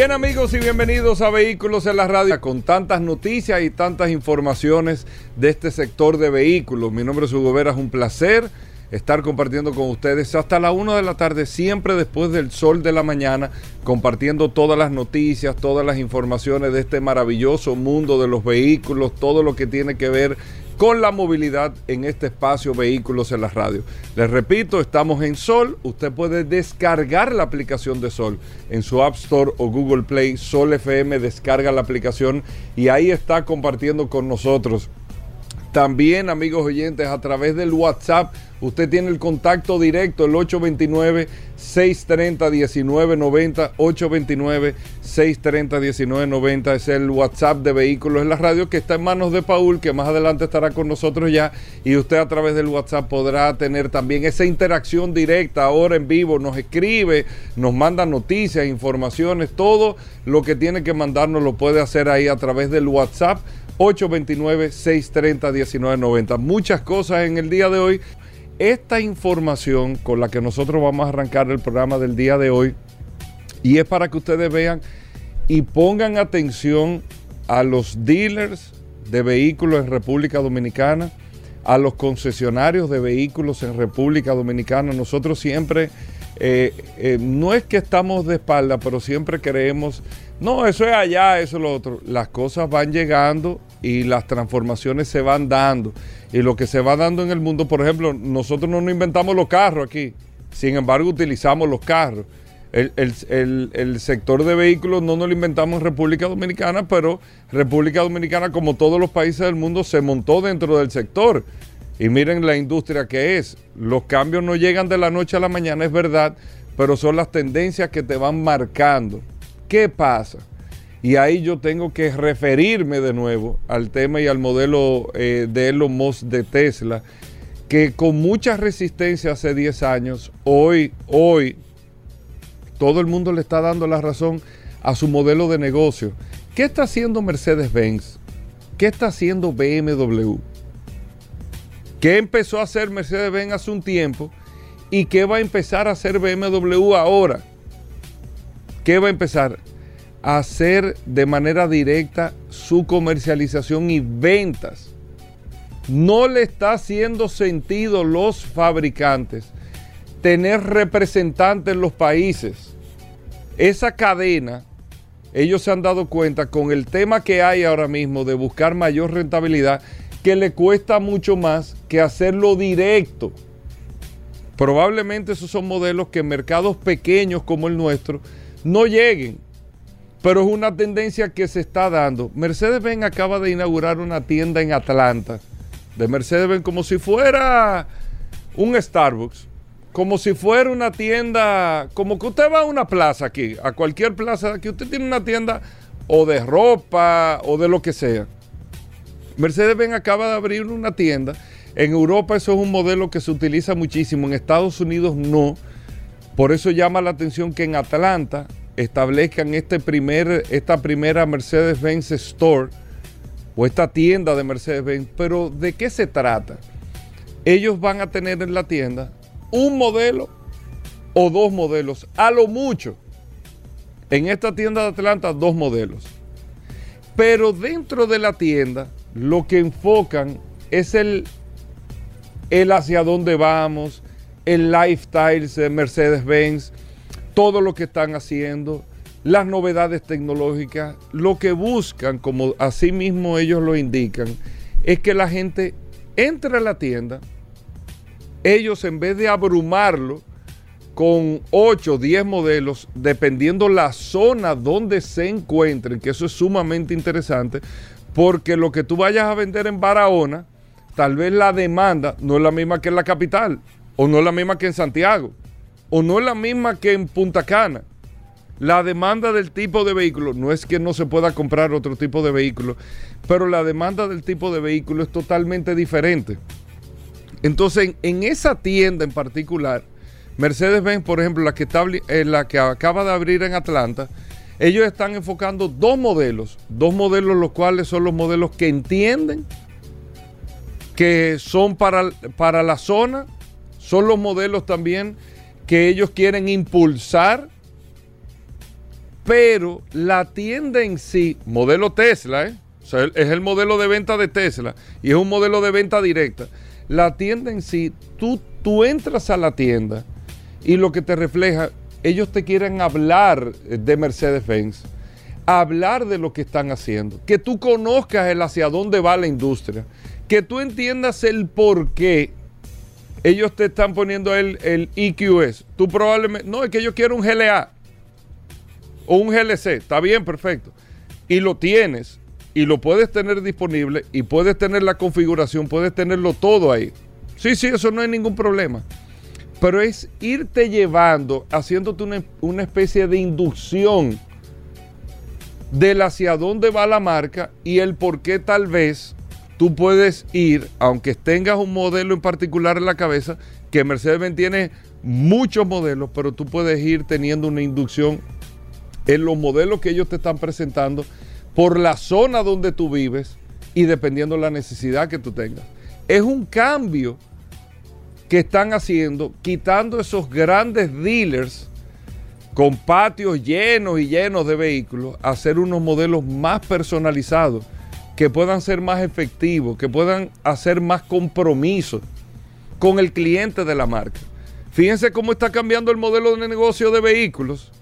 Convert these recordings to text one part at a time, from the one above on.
Bien amigos y bienvenidos a Vehículos en la radio con tantas noticias y tantas informaciones de este sector de vehículos. Mi nombre es Hugo Vera, es un placer estar compartiendo con ustedes hasta la 1 de la tarde, siempre después del sol de la mañana, compartiendo todas las noticias, todas las informaciones de este maravilloso mundo de los vehículos, todo lo que tiene que ver con la movilidad en este espacio Vehículos en la Radio. Les repito, estamos en Sol. Usted puede descargar la aplicación de Sol en su App Store o Google Play. Sol FM descarga la aplicación y ahí está compartiendo con nosotros. También, amigos oyentes, a través del WhatsApp Usted tiene el contacto directo, el 829-630-1990, 829-630-1990, es el WhatsApp de Vehículos en la Radio que está en manos de Paul, que más adelante estará con nosotros ya, y usted a través del WhatsApp podrá tener también esa interacción directa ahora en vivo, nos escribe, nos manda noticias, informaciones, todo lo que tiene que mandarnos lo puede hacer ahí a través del WhatsApp. 829-630-1990. Muchas cosas en el día de hoy esta información con la que nosotros vamos a arrancar el programa del día de hoy y es para que ustedes vean y pongan atención a los dealers de vehículos en República Dominicana, a los concesionarios de vehículos en República Dominicana. Nosotros siempre, eh, eh, no es que estamos de espalda, pero siempre creemos, no, eso es allá, eso es lo otro. Las cosas van llegando y las transformaciones se van dando y lo que se va dando en el mundo, por ejemplo, nosotros no nos inventamos los carros aquí, sin embargo utilizamos los carros. El, sector de vehículos no nos lo inventamos en República Dominicana, pero República Dominicana, como todos los países del mundo, se montó dentro del sector. Y miren la industria que es. Los cambios no llegan de la noche a la mañana, es verdad, pero son las tendencias que te van marcando. ¿Qué pasa? Y ahí yo tengo que referirme de nuevo al tema y al modelo eh, de Elon Musk de Tesla, que con mucha resistencia hace 10 años, hoy, hoy, todo el mundo le está dando la razón a su modelo de negocio. ¿Qué está haciendo Mercedes-Benz? ¿Qué está haciendo BMW? ¿Qué empezó a hacer Mercedes-Benz hace un tiempo? ¿Y qué va a empezar a hacer BMW ahora? ¿Qué va a empezar? Hacer de manera directa su comercialización y ventas. No le está haciendo sentido los fabricantes tener representantes en los países. Esa cadena, ellos se han dado cuenta con el tema que hay ahora mismo de buscar mayor rentabilidad, que le cuesta mucho más que hacerlo directo. Probablemente esos son modelos que en mercados pequeños como el nuestro no lleguen pero es una tendencia que se está dando. Mercedes-Benz acaba de inaugurar una tienda en Atlanta de Mercedes-Benz como si fuera un Starbucks, como si fuera una tienda, como que usted va a una plaza aquí, a cualquier plaza aquí, usted tiene una tienda o de ropa o de lo que sea. Mercedes-Benz acaba de abrir una tienda. En Europa eso es un modelo que se utiliza muchísimo, en Estados Unidos no. Por eso llama la atención que en Atlanta establezcan este esta primera Mercedes-Benz Store o esta tienda de Mercedes-Benz. Pero ¿de qué se trata? Ellos van a tener en la tienda un modelo o dos modelos, a lo mucho. En esta tienda de Atlanta, dos modelos. Pero dentro de la tienda, lo que enfocan es el, el hacia dónde vamos, el lifestyle de Mercedes-Benz, todo lo que están haciendo, las novedades tecnológicas, lo que buscan, como así mismo ellos lo indican, es que la gente entre a la tienda, ellos en vez de abrumarlo con 8 o 10 modelos, dependiendo la zona donde se encuentren, que eso es sumamente interesante, porque lo que tú vayas a vender en Barahona, tal vez la demanda no es la misma que en la capital o no es la misma que en Santiago. O no es la misma que en Punta Cana. La demanda del tipo de vehículo, no es que no se pueda comprar otro tipo de vehículo, pero la demanda del tipo de vehículo es totalmente diferente. Entonces, en, esa tienda en particular, Mercedes-Benz, por ejemplo, la que, está, eh, la que acaba de abrir en Atlanta, ellos están enfocando dos modelos, dos modelos los cuales son los modelos que entienden que son para, para la zona, son los modelos también que ellos quieren impulsar pero la tienda en sí, modelo Tesla, ¿eh? es el modelo de venta de Tesla y es un modelo de venta directa. La tienda en sí, tú, tú entras a la tienda y lo que te refleja, ellos te quieren hablar de Mercedes-Benz, hablar de lo que están haciendo, que tú conozcas el hacia dónde va la industria, que tú entiendas el por qué ellos te están poniendo el, el EQS. Tú probablemente, no, es que yo quiero un GLA o un GLC, está bien, perfecto. Y lo tienes y lo puedes tener disponible y puedes tener la configuración, puedes tenerlo todo ahí. Sí, sí, eso no hay ningún problema. Pero es irte llevando, haciéndote una, una especie de inducción del hacia dónde va la marca y el por qué tal vez tú puedes ir, aunque tengas un modelo en particular en la cabeza, que Mercedes-Benz tiene muchos modelos, pero tú puedes ir teniendo una inducción en los modelos que ellos te están presentando por la zona donde tú vives y dependiendo de la necesidad que tú tengas. Es un cambio que están haciendo, quitando esos grandes dealers con patios llenos y llenos de vehículos, hacer unos modelos más personalizados, que puedan ser más efectivos, que puedan hacer más compromiso con el cliente de la marca. Fíjense cómo está cambiando el modelo de negocio de vehículos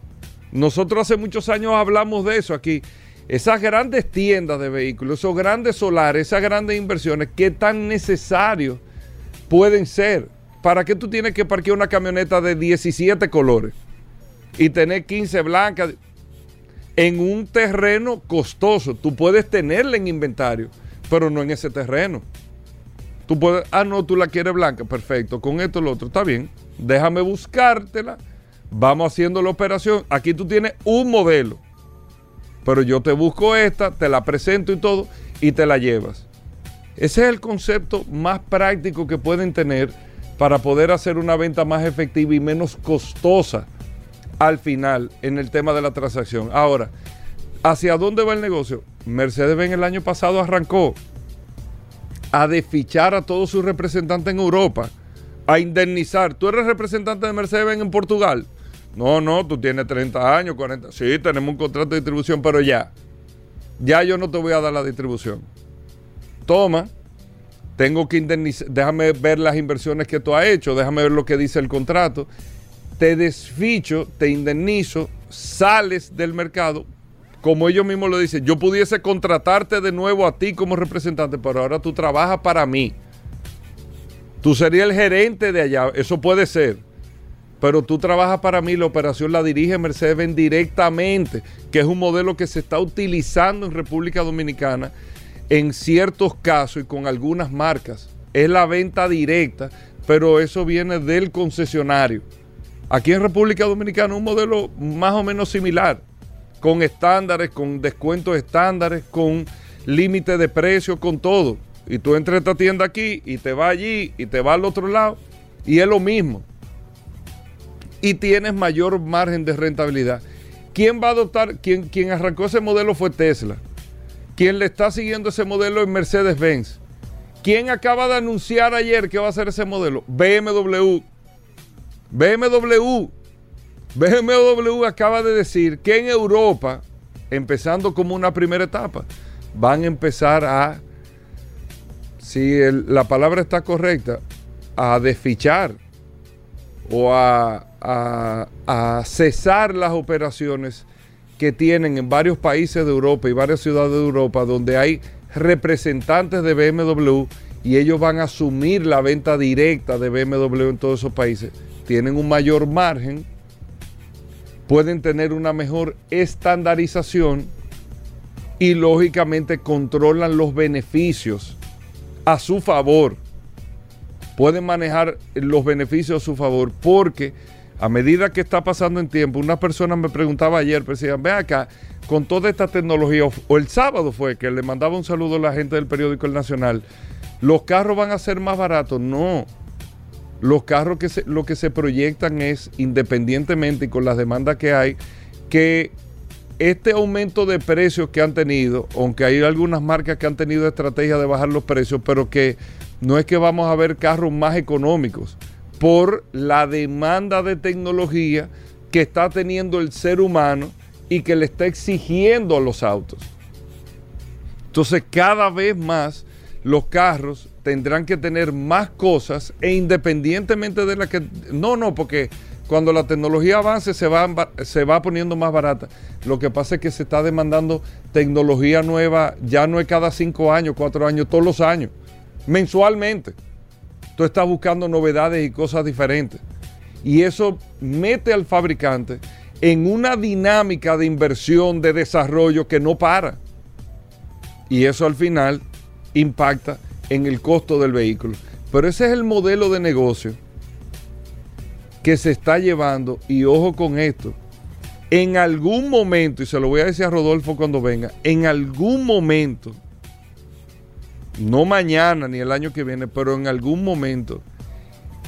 nosotros hace muchos años hablamos de eso aquí. Esas grandes tiendas de vehículos, esos grandes solares, esas grandes inversiones, ¿qué tan necesarios pueden ser? ¿Para qué tú tienes que parquear una camioneta de 17 colores y tener 15 blancas en un terreno costoso? Tú puedes tenerla en inventario, pero no en ese terreno. Tú puedes, ah, no, tú la quieres blanca, perfecto, con esto lo otro, está bien, déjame buscártela vamos haciendo la operación. Aquí tú tienes un modelo, pero yo te busco esta, te la presento y todo, y te la llevas. Ese es el concepto más práctico que pueden tener para poder hacer una venta más efectiva y menos costosa al final en el tema de la transacción. Ahora, ¿hacia dónde va el negocio? Mercedes-Benz el año pasado arrancó a desfichar a todos sus representantes en Europa, a indemnizar. Tú eres representante de Mercedes-Benz en Portugal no, no, tú tienes 30 años, 40. Sí, tenemos un contrato de distribución, pero ya. Ya yo no te voy a dar la distribución. Toma, tengo que indemnizar, déjame ver las inversiones que tú has hecho, déjame ver lo que dice el contrato. Te desficho, te indemnizo, sales del mercado. Como ellos mismos lo dicen, yo pudiese contratarte de nuevo a ti como representante, pero ahora tú trabajas para mí. Tú serías el gerente de allá, eso puede ser pero tú trabajas para mí, la operación la dirige Mercedes-Benz directamente, que es un modelo que se está utilizando en República Dominicana en ciertos casos y con algunas marcas. Es la venta directa, pero eso viene del concesionario. Aquí en República Dominicana un modelo más o menos similar, con estándares, con descuentos estándares, con límite de precio, con todo. Y tú entras a esta tienda aquí y te va allí y te va al otro lado y es lo mismo y tienes mayor margen de rentabilidad. ¿Quién va a adoptar? Quien, quien arrancó ese modelo fue Tesla. Quien le está siguiendo ese modelo es Mercedes-Benz. ¿Quién acaba de anunciar ayer que va a ser ese modelo? BMW. BMW. BMW acaba de decir que en Europa, empezando como una primera etapa, van a empezar a, si la palabra está correcta, a desfichar o a a, cesar las operaciones que tienen en varios países de Europa y varias ciudades de Europa donde hay representantes de BMW y ellos van a asumir la venta directa de BMW en todos esos países. Tienen un mayor margen, pueden tener una mejor estandarización y lógicamente controlan los beneficios a su favor. Pueden manejar los beneficios a su favor porque a medida que está pasando en tiempo, una persona me preguntaba ayer, decían, ven acá, con toda esta tecnología, o el sábado fue que le mandaba un saludo a la gente del periódico El Nacional, ¿los carros van a ser más baratos? No. Los carros que se, lo que se proyectan es, independientemente y con las demandas que hay, que este aumento de precios que han tenido, aunque hay algunas marcas que han tenido estrategia de bajar los precios, pero que no es que vamos a ver carros más económicos por la demanda de tecnología que está teniendo el ser humano y que le está exigiendo a los autos. Entonces cada vez más los carros tendrán que tener más cosas e independientemente de la que... No, no, porque cuando la tecnología avance se va, se va poniendo más barata. Lo que pasa es que se está demandando tecnología nueva, ya no es cada cinco años, cuatro años, todos los años, mensualmente. Tú estás buscando novedades y cosas diferentes. Y eso mete al fabricante en una dinámica de inversión, de desarrollo que no para. Y eso al final impacta en el costo del vehículo. Pero ese es el modelo de negocio que se está llevando, y ojo con esto, en algún momento, y se lo voy a decir a Rodolfo cuando venga, en algún momento, no mañana ni el año que viene, pero en algún momento,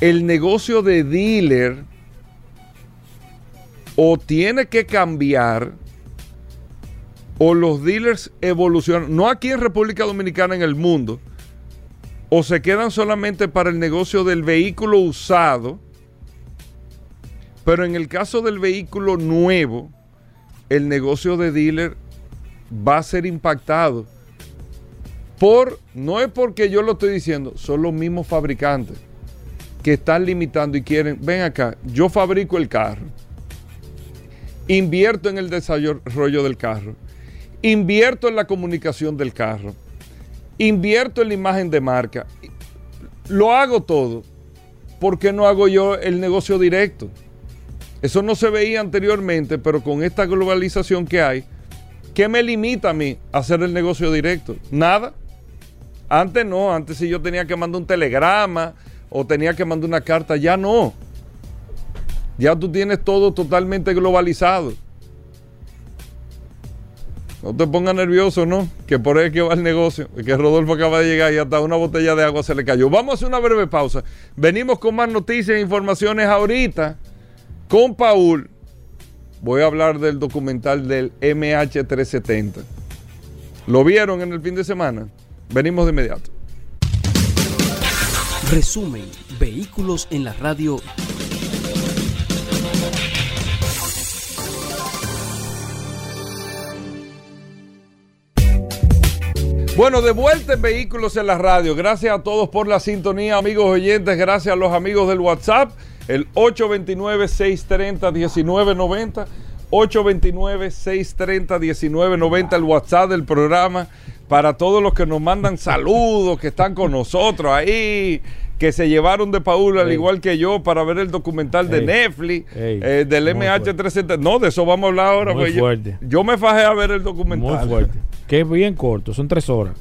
el negocio de dealer o tiene que cambiar o los dealers evolucionan, no aquí en República Dominicana, en el mundo, o se quedan solamente para el negocio del vehículo usado, pero en el caso del vehículo nuevo, el negocio de dealer va a ser impactado. Por, no es porque yo lo estoy diciendo, son los mismos fabricantes que están limitando y quieren, ven acá, yo fabrico el carro, invierto en el desarrollo del carro Invierto en la comunicación del carro. Invierto en la imagen de marca. Lo hago todo. ¿Por qué no hago yo el negocio directo? Eso no se veía anteriormente, pero con esta globalización que hay, ¿qué me limita a mí a hacer el negocio directo? Nada. Antes no, antes si yo tenía que mandar un telegrama o tenía que mandar una carta, ya no. Ya tú tienes todo totalmente globalizado. No te pongas nervioso, ¿no? Que por ahí que va el negocio. Que Rodolfo acaba de llegar y hasta una botella de agua se le cayó. Vamos a hacer una breve pausa. Venimos con más noticias e informaciones ahorita con Paul. Voy a hablar del documental del MH370. ¿Lo vieron en el fin de semana? Venimos de inmediato. Resumen, vehículos en la radio Bueno, de vuelta en Vehículos en la Radio. Gracias a todos por la sintonía, amigos oyentes. Gracias a los amigos del WhatsApp. El 829-630-1990. 829-630-1990, el WhatsApp del programa. Para todos los que nos mandan saludos, que están con nosotros ahí, que se llevaron de Paul, al igual que yo, para ver el documental de Netflix, eh, del MH370. No, de eso vamos a hablar ahora. Muy pues fuerte. Yo, yo me fajé a ver el documental. Muy fuerte. Que es bien corto, son tres horas.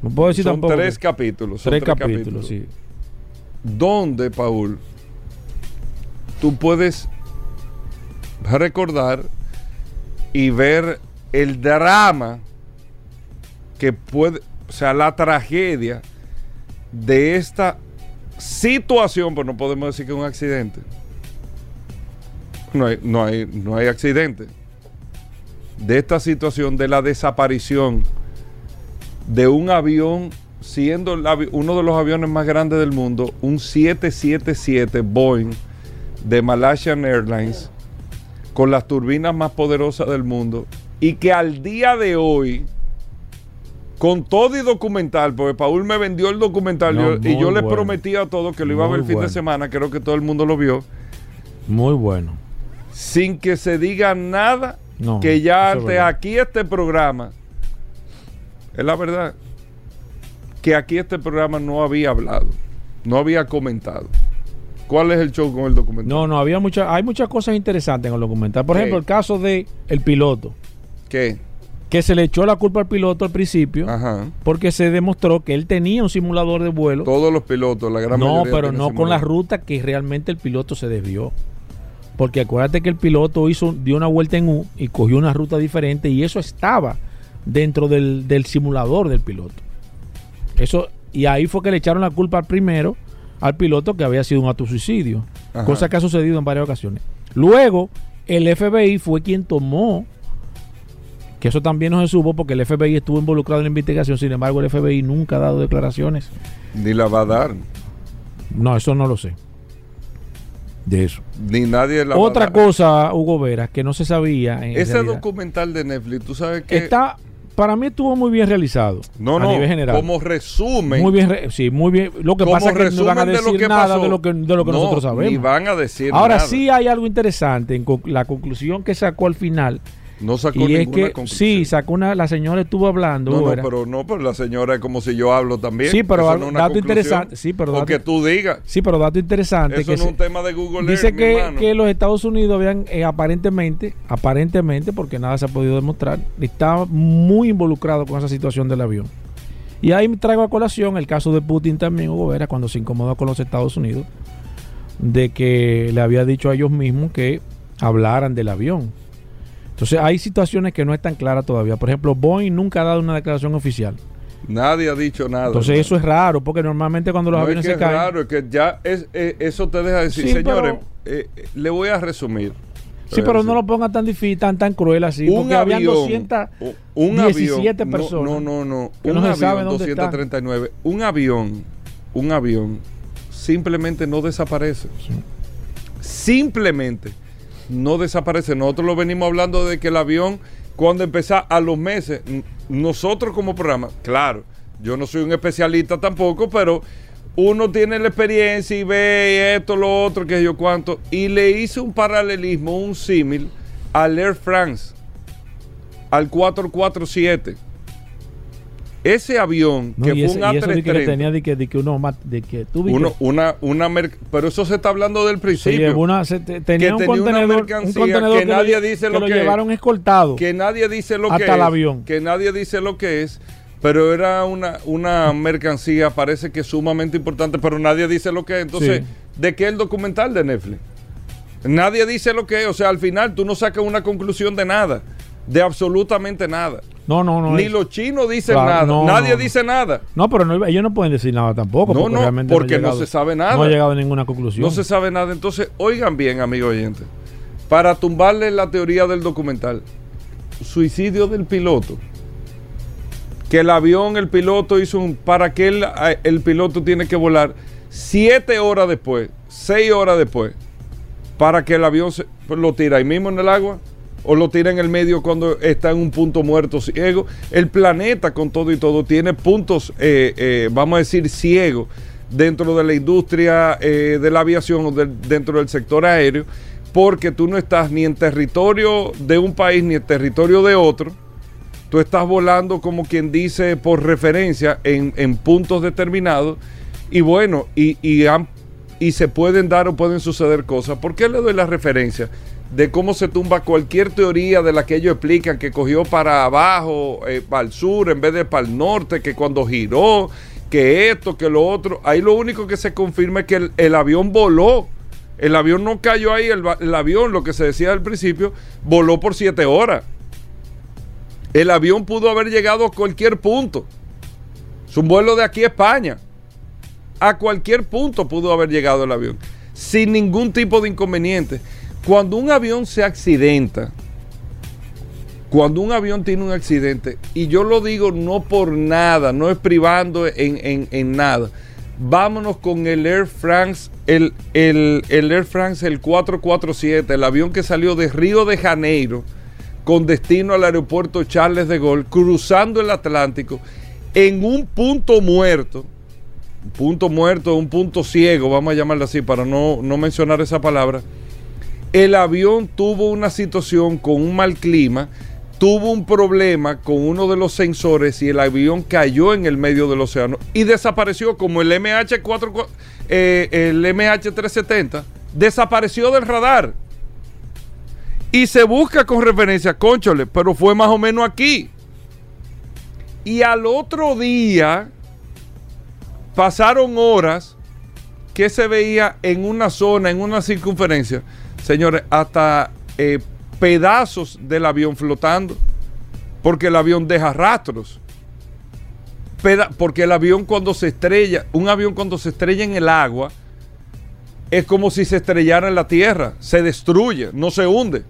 No puedo decir son tampoco. tres que- capítulos. son tres capítulos, sí. Donde, Paul, tú puedes recordar y ver el drama que puede, o sea, la tragedia de esta situación, pues no podemos decir que es un accidente. No hay, no hay, no hay accidente. De esta situación de la desaparición de un avión, siendo uno de los aviones más grandes del mundo, un 777 Boeing de Malaysian Airlines, con las turbinas más poderosas del mundo, y que al día de hoy, con todo y documental, porque Paul me vendió el documental No, y yo bueno. prometí a todos que lo iba a ver el fin bueno. de semana, creo que todo el mundo lo vio, Muy bueno. sin que se diga nada, No, que ya verdad. aquí este programa, es la verdad, que aquí este programa no había hablado, no había comentado. ¿Cuál es el show con el documental? No, no, había muchas, hay muchas cosas interesantes en el documental. Por ¿Qué? ejemplo, el caso de el piloto, ¿Qué? Que se le echó la culpa al piloto al principio, Ajá. porque se demostró que él tenía un simulador de vuelo. Todos los pilotos, la gran No, mayoría pero tienen no con la ruta que realmente el piloto se desvió. Porque acuérdate que el piloto hizo, dio una vuelta en U y cogió una ruta diferente y eso estaba dentro del, del simulador del piloto. Eso, y ahí fue que le echaron la culpa al primero, al piloto, que había sido un autosuicidio. Ajá. Cosa que ha sucedido en varias ocasiones. Luego, el FBI fue quien tomó, que eso también no se supo porque el FBI estuvo involucrado en la investigación, sin embargo el FBI nunca ha dado declaraciones. Ni la va a dar. No, eso no lo sé. De eso. Ni nadie la va a Otra dar. cosa, Hugo Veras, que no se sabía. En Ese realidad, documental de Netflix, tú sabes que. está, para mí estuvo muy bien realizado. no, a no, nivel general. como resumen. Muy bien, re- sí, muy bien. Lo que pasa es que no van a de decir que nada pasó. de lo que, de lo que No, nosotros sabemos. Ni van a decir Ahora nada. sí hay algo interesante en la conclusión que sacó al final. No sacó Y es ninguna que conclusión. sí, sacó una, la señora estuvo hablando. No, no, pero no, pero la señora es como si yo hablo también. Sí, pero no dato interesante, sí, pero O dato- que tú digas. Sí, pero dato interesante Eso que no es un tema de Google dice que, que los Estados Unidos habían eh, aparentemente, aparentemente, porque nada se ha podido demostrar, estaba muy involucrado con esa situación del avión. Y ahí traigo a colación el caso de Putin también, Hugo Vera, cuando se incomodó con los Estados Unidos, de que le había dicho a ellos mismos que hablaran del avión. Entonces hay situaciones que no están claras todavía. Por ejemplo, Boeing nunca ha dado una declaración oficial. Nadie ha dicho nada. Entonces eso es raro, porque normalmente cuando los no es aviones que se es caen... raro, es que ya es, eh, eso te deja decir, Sí, señores, eh, eh, le voy a resumir. Sí, pero no lo ponga tan difícil, tan, tan cruel así. un porque habían avión, 217 un avión, no, personas. No, no, no. que un no se avión sabe dónde 239. Un avión, un avión simplemente no desaparece. Simplemente no desaparece. Nosotros lo venimos hablando de que el avión, cuando empezó a los meses, nosotros como programa, claro, yo no soy un especialista tampoco, pero uno tiene la experiencia y ve esto, lo otro, que yo cuánto, y le hice un paralelismo, un símil al Air France, al 447. Ese avión No, que fue ese- un y eso de que le A330, tenía de que, de que uno de que tú viste uno, una, una mer- pero eso se está hablando del principio. llevó una, se te- tenía un tenía una contenedor, un mercancía contenedor que lo nadie dice que lo lo que es. llevaron escoltado. que nadie dice lo que Hasta es, el avión. que nadie dice lo que es, pero era una, una mercancía, parece que sumamente importante, pero nadie dice lo que es. Entonces, Sí. ¿de qué el documental de Netflix? Nadie dice lo que es, o sea, al final tú no sacas una conclusión de nada, de absolutamente nada. No, no, no. Ni es- los chinos dicen Claro, nada, no, nadie no, dice nada. No, pero no- ellos no pueden decir nada tampoco. No, porque no, realmente porque no llegado- se sabe nada. No ha llegado a ninguna conclusión. No se sabe nada. Entonces, oigan bien, amigo oyente, para tumbarle la teoría del documental, suicidio del piloto. Que el avión, el piloto hizo un. ¿Para qué el, el piloto tiene que volar siete horas después, seis horas después, para que el avión se, lo tira ahí mismo en el agua? ¿O lo tira en el medio cuando está en un punto muerto ciego? El planeta, con todo y todo, tiene puntos, eh, eh, vamos a decir, ciegos dentro de la industria eh, de la aviación o dentro del sector aéreo, porque tú no estás ni en territorio de un país ni en territorio de otro. Tú estás volando como quien dice por referencia en, puntos determinados y bueno, y, y se pueden dar o pueden suceder cosas. ¿Por qué le doy la referencia? De cómo se tumba cualquier teoría de la que ellos explican que cogió para abajo, eh, para el sur en vez de para el norte, que cuando giró, que esto, que lo otro. Ahí lo único que se confirma es que el, avión voló. El avión no cayó ahí, el, el avión, lo que se decía al principio, voló por siete horas. El avión pudo haber llegado a cualquier punto. Es un vuelo de aquí a España. A cualquier punto pudo haber llegado el avión. Sin ningún tipo de inconveniente. Cuando un avión se accidenta, cuando un avión tiene un accidente, y yo lo digo no por nada, no es privando en, en- en nada. Vámonos con el Air France, el, el- el Air France, el 447, el avión que salió de Río de Janeiro con destino al aeropuerto Charles de Gaulle, cruzando el Atlántico en un punto muerto, un punto muerto, un punto ciego, vamos a llamarlo así para no, no mencionar esa palabra. El avión tuvo una situación con un mal clima, tuvo un problema con uno de los sensores y el avión cayó en el medio del océano y desapareció como el MH4, eh, el MH370, desapareció del radar. Y se busca con referencia, conchole, pero fue más o menos aquí. Y al otro día pasaron horas que se veía en una zona, en una circunferencia, señores, hasta eh, pedazos del avión flotando, porque el avión deja rastros. Porque el avión cuando se estrella, un avión cuando se estrella en el agua, es como si se estrellara en la tierra, se destruye, no se hunde,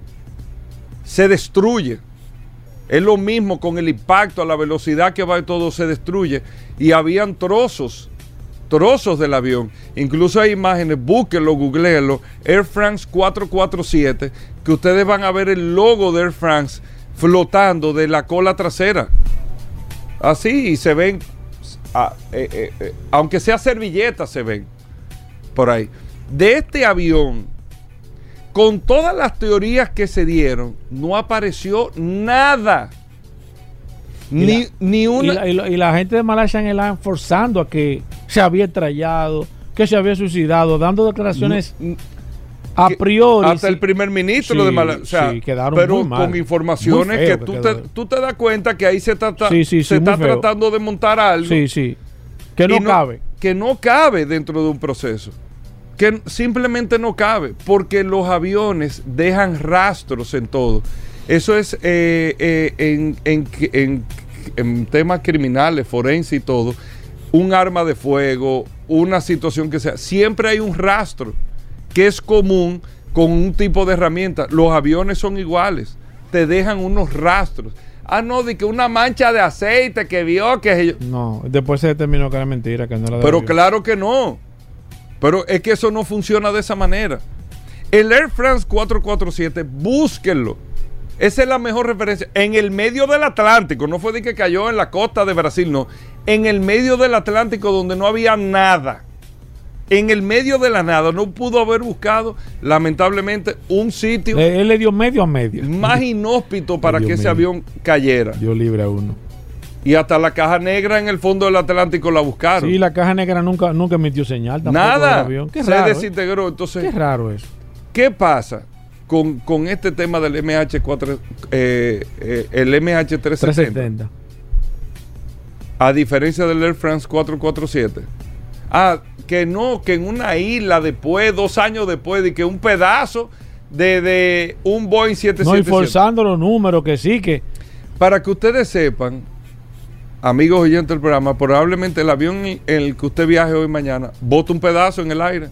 se destruye. Es lo mismo con el impacto, a la velocidad que va y todo se destruye. Y habían trozos, trozos del avión. Incluso hay imágenes, búsquenlo, googleenlo. Air France 447, que ustedes van a ver el logo de Air France flotando de la cola trasera. Así, y se ven, ah, eh, eh, eh, aunque sea servilletas, se ven por ahí. De este avión, con todas las teorías que se dieron, no apareció nada. Y Ni, la- ni Y una. la, y la- y la gente de Malaysia forzando a que se había estrellado, que se había suicidado, dando declaraciones a priori. hasta sí. el primer ministro Sí, de Malasia. O sea, sí, quedaron pero muy mal. con informaciones que que tú te, tú te das cuenta que ahí se, trata, se está feo. tratando de montar algo. Sí, sí. Que no, y cabe. Que no cabe dentro de un proceso. Que simplemente no cabe. Porque los aviones dejan rastros en todo. Eso es eh, eh, en, en- en- en temas criminales, forense y todo. Un arma de fuego, una situación que sea. Siempre hay un rastro que es común con un tipo de herramienta. Los aviones son iguales. Te dejan unos rastros. Ah, no, de que una mancha de aceite que vio que... No, después se determinó que era mentira, que no era pero claro que no. Pero es que eso no funciona de esa manera. El Air France 447, búsquenlo. Esa es la mejor referencia. En el medio del Atlántico, no fue de que cayó en la costa de Brasil, no. En el medio del Atlántico donde no había nada. En el medio de la nada, no pudo haber buscado, lamentablemente, un sitio Le- él le dio medio a medio. más inhóspito para que ese avión cayera. Dios libre a uno. Y hasta la caja negra en el fondo del Atlántico la buscaron. Sí, la caja negra nunca, nunca emitió señal tampoco del Nada. avión. Qué se raro. ¿eh? desintegró. Entonces, Qué raro eso. ¿qué pasa con, con este tema del MH4, eh, eh, el MH370? 370. A diferencia del Air France 447. Ah, que no, que en una isla después, dos años después, de que un pedazo de, de un Boeing No, y 777. forzando los números, que sí, que. Para que ustedes sepan, amigos oyentes del programa, probablemente el avión en el que usted viaje hoy mañana bota un pedazo en el aire.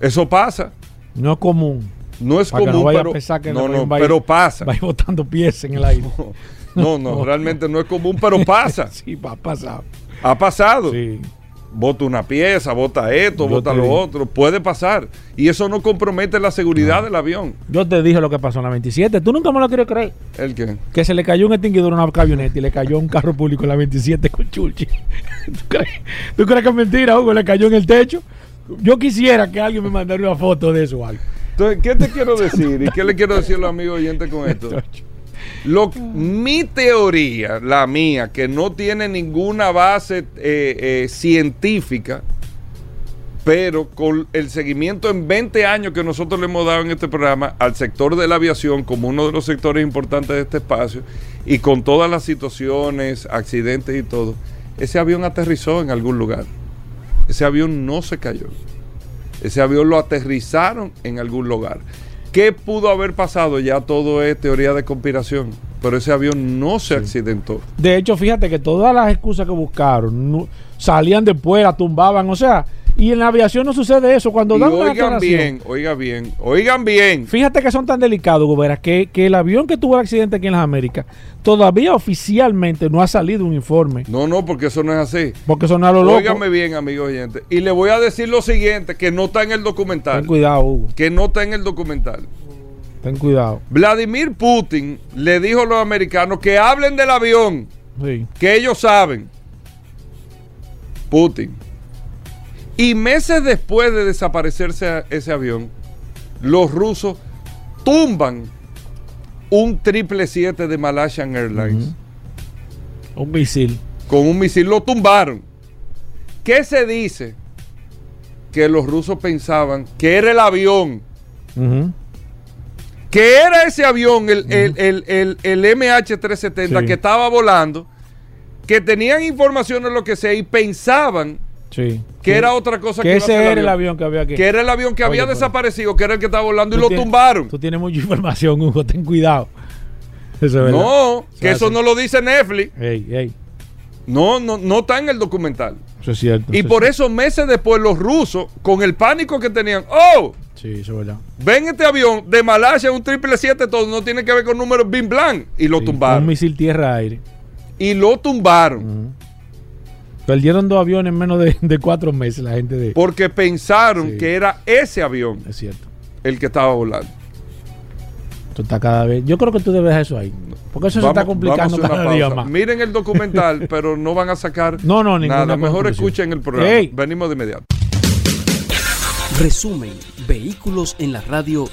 Eso pasa. No es común. No es no común, a pero, que no, no, va ir- pero pasa. Va a ir botando pies en el aire. No, no, realmente no es común, pero pasa. sí, va a pasar. Ha pasado. Sí. Bota una pieza, bota esto, Yo bota lo digo. otro. Puede pasar. Y eso no compromete la seguridad del avión. Yo te dije lo que pasó en la 27. Tú nunca me lo quieres creer. ¿El qué? Que se le cayó un extinguidor a una camioneta y le cayó a un carro público en la 27 con Chulchi. ¿Tú crees, ¿Tú crees que es mentira, Hugo? Le cayó en el techo. Yo quisiera que alguien me mandara una foto de eso o algo. Entonces, ¿qué te quiero decir? ¿Y qué le quiero decir a los amigos oyentes con esto? Lo, mi teoría, la mía, que no tiene ninguna base eh, eh, científica, pero con el seguimiento en 20 años que nosotros le hemos dado en este programa al sector de la aviación como uno de los sectores importantes de este espacio y con todas las situaciones, accidentes y todo, ese avión aterrizó en algún lugar. Ese avión no se cayó. Ese avión lo aterrizaron en algún lugar. ¿Qué pudo haber pasado? Ya todo es teoría de conspiración. Pero ese avión no se accidentó. De hecho, fíjate que todas las excusas que buscaron no- salían después, la tumbaban. O sea, y en la aviación no sucede eso. Cuando Y dan una oigan aclaración, bien, oigan bien, oigan bien. Fíjate que son tan delicados, Gobera, que, que el avión que tuvo el accidente aquí en las Américas todavía oficialmente no ha salido un informe. No, no, porque eso no es así. Porque son a lo loco. Óigame bien, amigos oyentes. Y le voy a decir lo siguiente, que no está en el documental. Ten cuidado, Hugo. Que no está en el documental. Ten cuidado. Vladimir Putin le dijo a los americanos que hablen del avión, Sí. que ellos saben. Putin. Y meses después de desaparecerse ese avión, los rusos tumban un 777 de Malaysian Airlines. Un misil. Con un misil lo tumbaron. ¿Qué se dice? Que los rusos pensaban que era el avión. Que era ese avión, el, el- el- el- el MH370 Sí. que estaba volando. Que tenían información de lo que sea y pensaban Sí. Que era otra cosa que a ese hacer era el avión que había que. Que era el avión que Oye, había desaparecido, que era el que estaba volando y lo tienes- tumbaron. Tú tienes mucha información, Hugo, ten cuidado. Eso es verdad. No, que eso no lo dice Netflix. Ey, ey, No, no, no está en el documental. eso es cierto. Y eso por es eso meses después los rusos, con el pánico que tenían, oh. Sí, eso es verdad. ven este avión de Malasia, un triple siete, todo no tiene que ver con números bin blanc. Y lo Sí, tumbaron. Un misil tierra-aire. Y lo tumbaron. Perdieron dos aviones en menos de, de cuatro meses la gente de... Porque pensaron Sí. que era ese avión Es cierto. el que estaba volando. Esto está cada vez... Yo creo que tú debes dejar eso ahí. Porque eso se está complicando cada día más. Miren el documental, pero no van a sacar No, no, ninguna nada. Mejor escuchen el programa. Venimos de inmediato. Resumen, vehículos en la radio.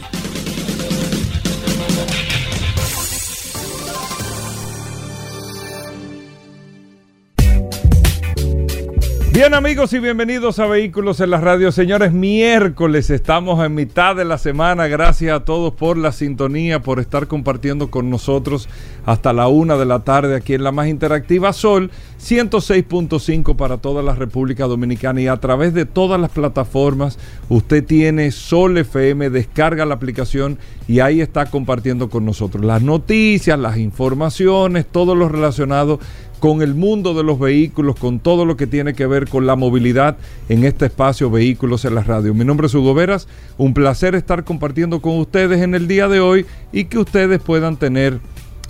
Bien amigos y bienvenidos a Vehículos en la Radio. Señores, miércoles estamos en mitad de la semana. Gracias a todos por la sintonía, por estar compartiendo con nosotros hasta la una de la tarde aquí en la más interactiva Sol 106.5 para toda la República Dominicana y a través de todas las plataformas usted tiene Sol FM, descarga la aplicación y ahí está compartiendo con nosotros las noticias, las informaciones, todo lo relacionado con el mundo de los vehículos, con todo lo que tiene que ver con la movilidad en este espacio Vehículos en la Radio. Mi nombre es Hugo Veras, un placer estar compartiendo con ustedes en el día de hoy y que ustedes puedan tener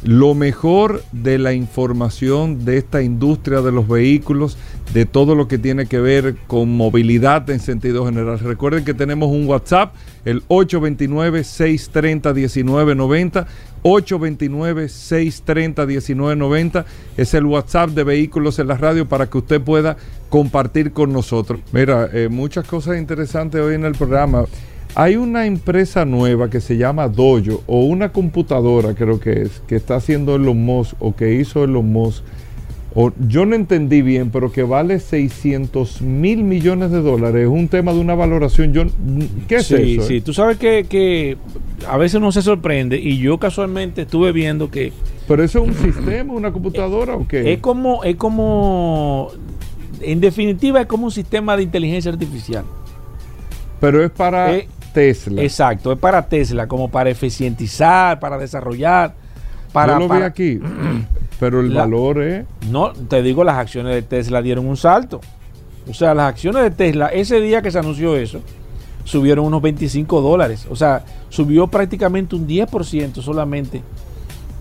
lo mejor de la información de esta industria de los vehículos, de todo lo que tiene que ver con movilidad en sentido general. Recuerden que tenemos un WhatsApp, el 829-630-1990. 829-630-1990 es el WhatsApp de Vehículos en la Radio para que usted pueda compartir con nosotros. Mira, eh, muchas cosas interesantes hoy en el programa. Hay una empresa nueva que se llama Dojo o una computadora creo que es, que está haciendo Elon Musk o que hizo Elon Musk. O, yo no entendí bien, pero que vale 600 mil millones de dólares. Es un tema de una valoración. Yo, ¿Qué es sí, eso? sí. eh? Tú sabes que, que a veces uno se sorprende y yo casualmente estuve viendo que ¿Pero eso es un sistema, una computadora o qué? es como, es como, en definitiva es como un sistema de inteligencia artificial. Pero es para Eh, Tesla. Exacto, es para Tesla, como para eficientizar, para desarrollar, para... Yo lo vi para- aquí. pero el La- valor es... No, te digo, las acciones de Tesla dieron un salto. O sea, las acciones de Tesla, ese día que se anunció eso, subieron unos 25 dólares. O sea, subió prácticamente un 10% solamente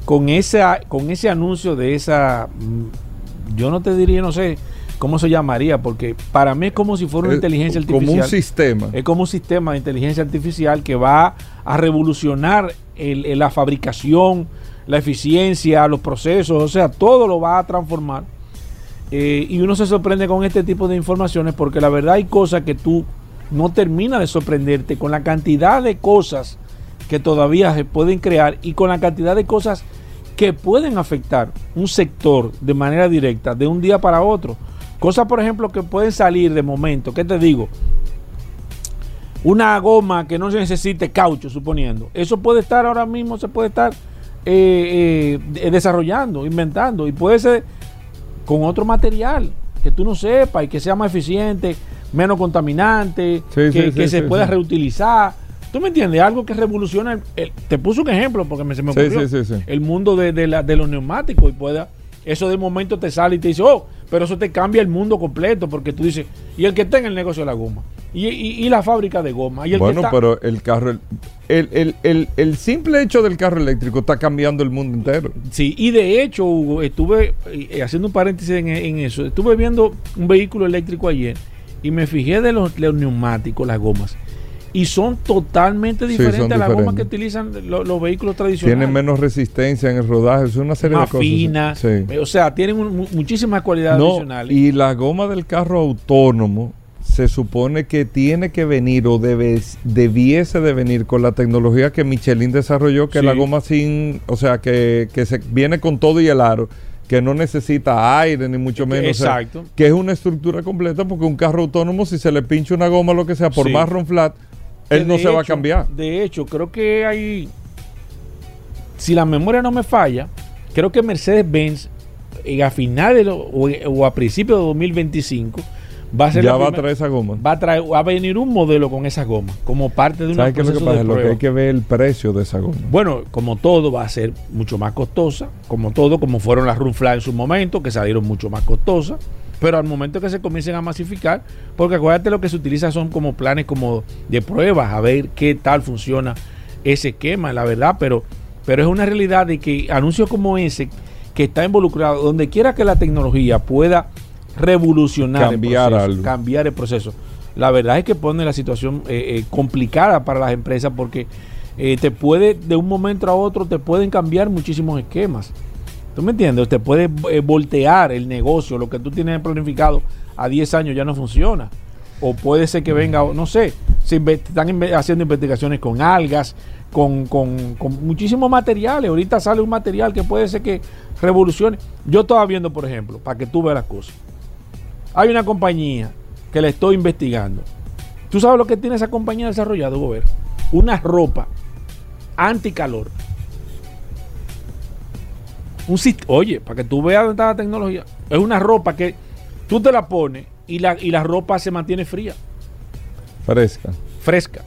con, esa, con ese anuncio de esa... mm, Yo no te diría, no sé cómo se llamaría, porque para mí es como si fuera una es inteligencia Como artificial. un sistema. Es como un sistema de inteligencia artificial que va a revolucionar el- el- la fabricación, la eficiencia, los procesos, o sea, todo lo va a transformar. Eh, y uno se sorprende con este tipo de informaciones porque la verdad hay cosas que tú no terminas de sorprenderte con la cantidad de cosas que todavía se pueden crear y con la cantidad de cosas que pueden afectar un sector de manera directa de un día para otro. Cosas, por ejemplo, que pueden salir de momento. ¿Qué te digo? Una goma que no se necesite caucho, suponiendo. Eso puede estar ahora mismo, se puede estar eh, eh, de- desarrollando, inventando. Y puede ser con otro material que tú no sepas y que sea más eficiente, menos contaminante, Sí, que, sí, que sí, se pueda reutilizar. ¿Tú me entiendes? Algo que revoluciona. el- el- te puse un ejemplo porque me, se me ocurrió. El mundo de, de la- de los neumáticos y pueda. Eso de momento te sale y te dice, oh, pero eso te cambia el mundo completo porque tú dices, y el que está en el negocio de la goma, y, y- y la fábrica de goma, y el Bueno, que está. pero el carro... El, el, el- el simple hecho del carro eléctrico está cambiando el mundo entero. Sí, y de hecho, Hugo, estuve eh, haciendo un paréntesis en, en eso. Estuve viendo un vehículo eléctrico ayer y me fijé de los, los neumáticos, las gomas. Y son totalmente Sí, diferentes son a las gomas que diferentes. utilizan lo- los vehículos tradicionales. Tienen menos resistencia en el rodaje. Es una serie más de cosas. finas. Sí. O sea, tienen un- mu- muchísimas cualidades No, adicionales. y la goma del carro autónomo se supone que tiene que venir o debe, debiese de venir con la tecnología que Michelin desarrolló, que es la goma sin, o sea, que, que se viene con todo y el aro, que no necesita aire ni mucho menos. o sea, Exacto. que es una estructura completa porque un carro autónomo, si se le pincha una goma, lo que sea, por Sí. más flat, Que él no de se va a cambiar. De hecho, creo que hay. Si la memoria no me falla, creo que Mercedes-Benz eh, a finales o, o a principios de 2025 Va a ser ya va a traer esa goma. va a traer, va a venir un modelo con esa goma, como parte de una ¿Sabes qué es lo que pasa? Lo que hay que ver el precio de esa goma. Bueno, como todo va a ser mucho más costosa, como todo, como fueron las Runfly en su momento, que salieron mucho más costosas, pero al momento que se comiencen a masificar, porque acuérdate lo que se utiliza son como planes como de pruebas, a ver qué tal funciona ese esquema, la verdad, pero, pero es una realidad de que anuncios como ese, que está involucrado, donde quiera que la tecnología pueda revolucionar Cambiar el proceso, algo. cambiar el proceso. La verdad es que pone la situación eh, eh, complicada para las empresas porque eh, te puede, de un momento a otro, te pueden cambiar muchísimos esquemas. ¿Tú me entiendes? Te puede voltear el negocio, lo que tú tienes planificado a 10 años ya no funciona. O puede ser que venga, no sé, se están haciendo investigaciones con algas, con, con, con muchísimos materiales. Ahorita sale un material que puede ser que revolucione. Yo estaba viendo, por ejemplo, para que tú veas las cosas. Hay una compañía que la estoy investigando. ¿Tú sabes lo que tiene esa compañía desarrollada, Gober? Una ropa anticalor. Un Oye, para que tú veas dónde está la tecnología. Es una ropa que tú te la pones y la, y la ropa se mantiene fría, Fresca. fresca.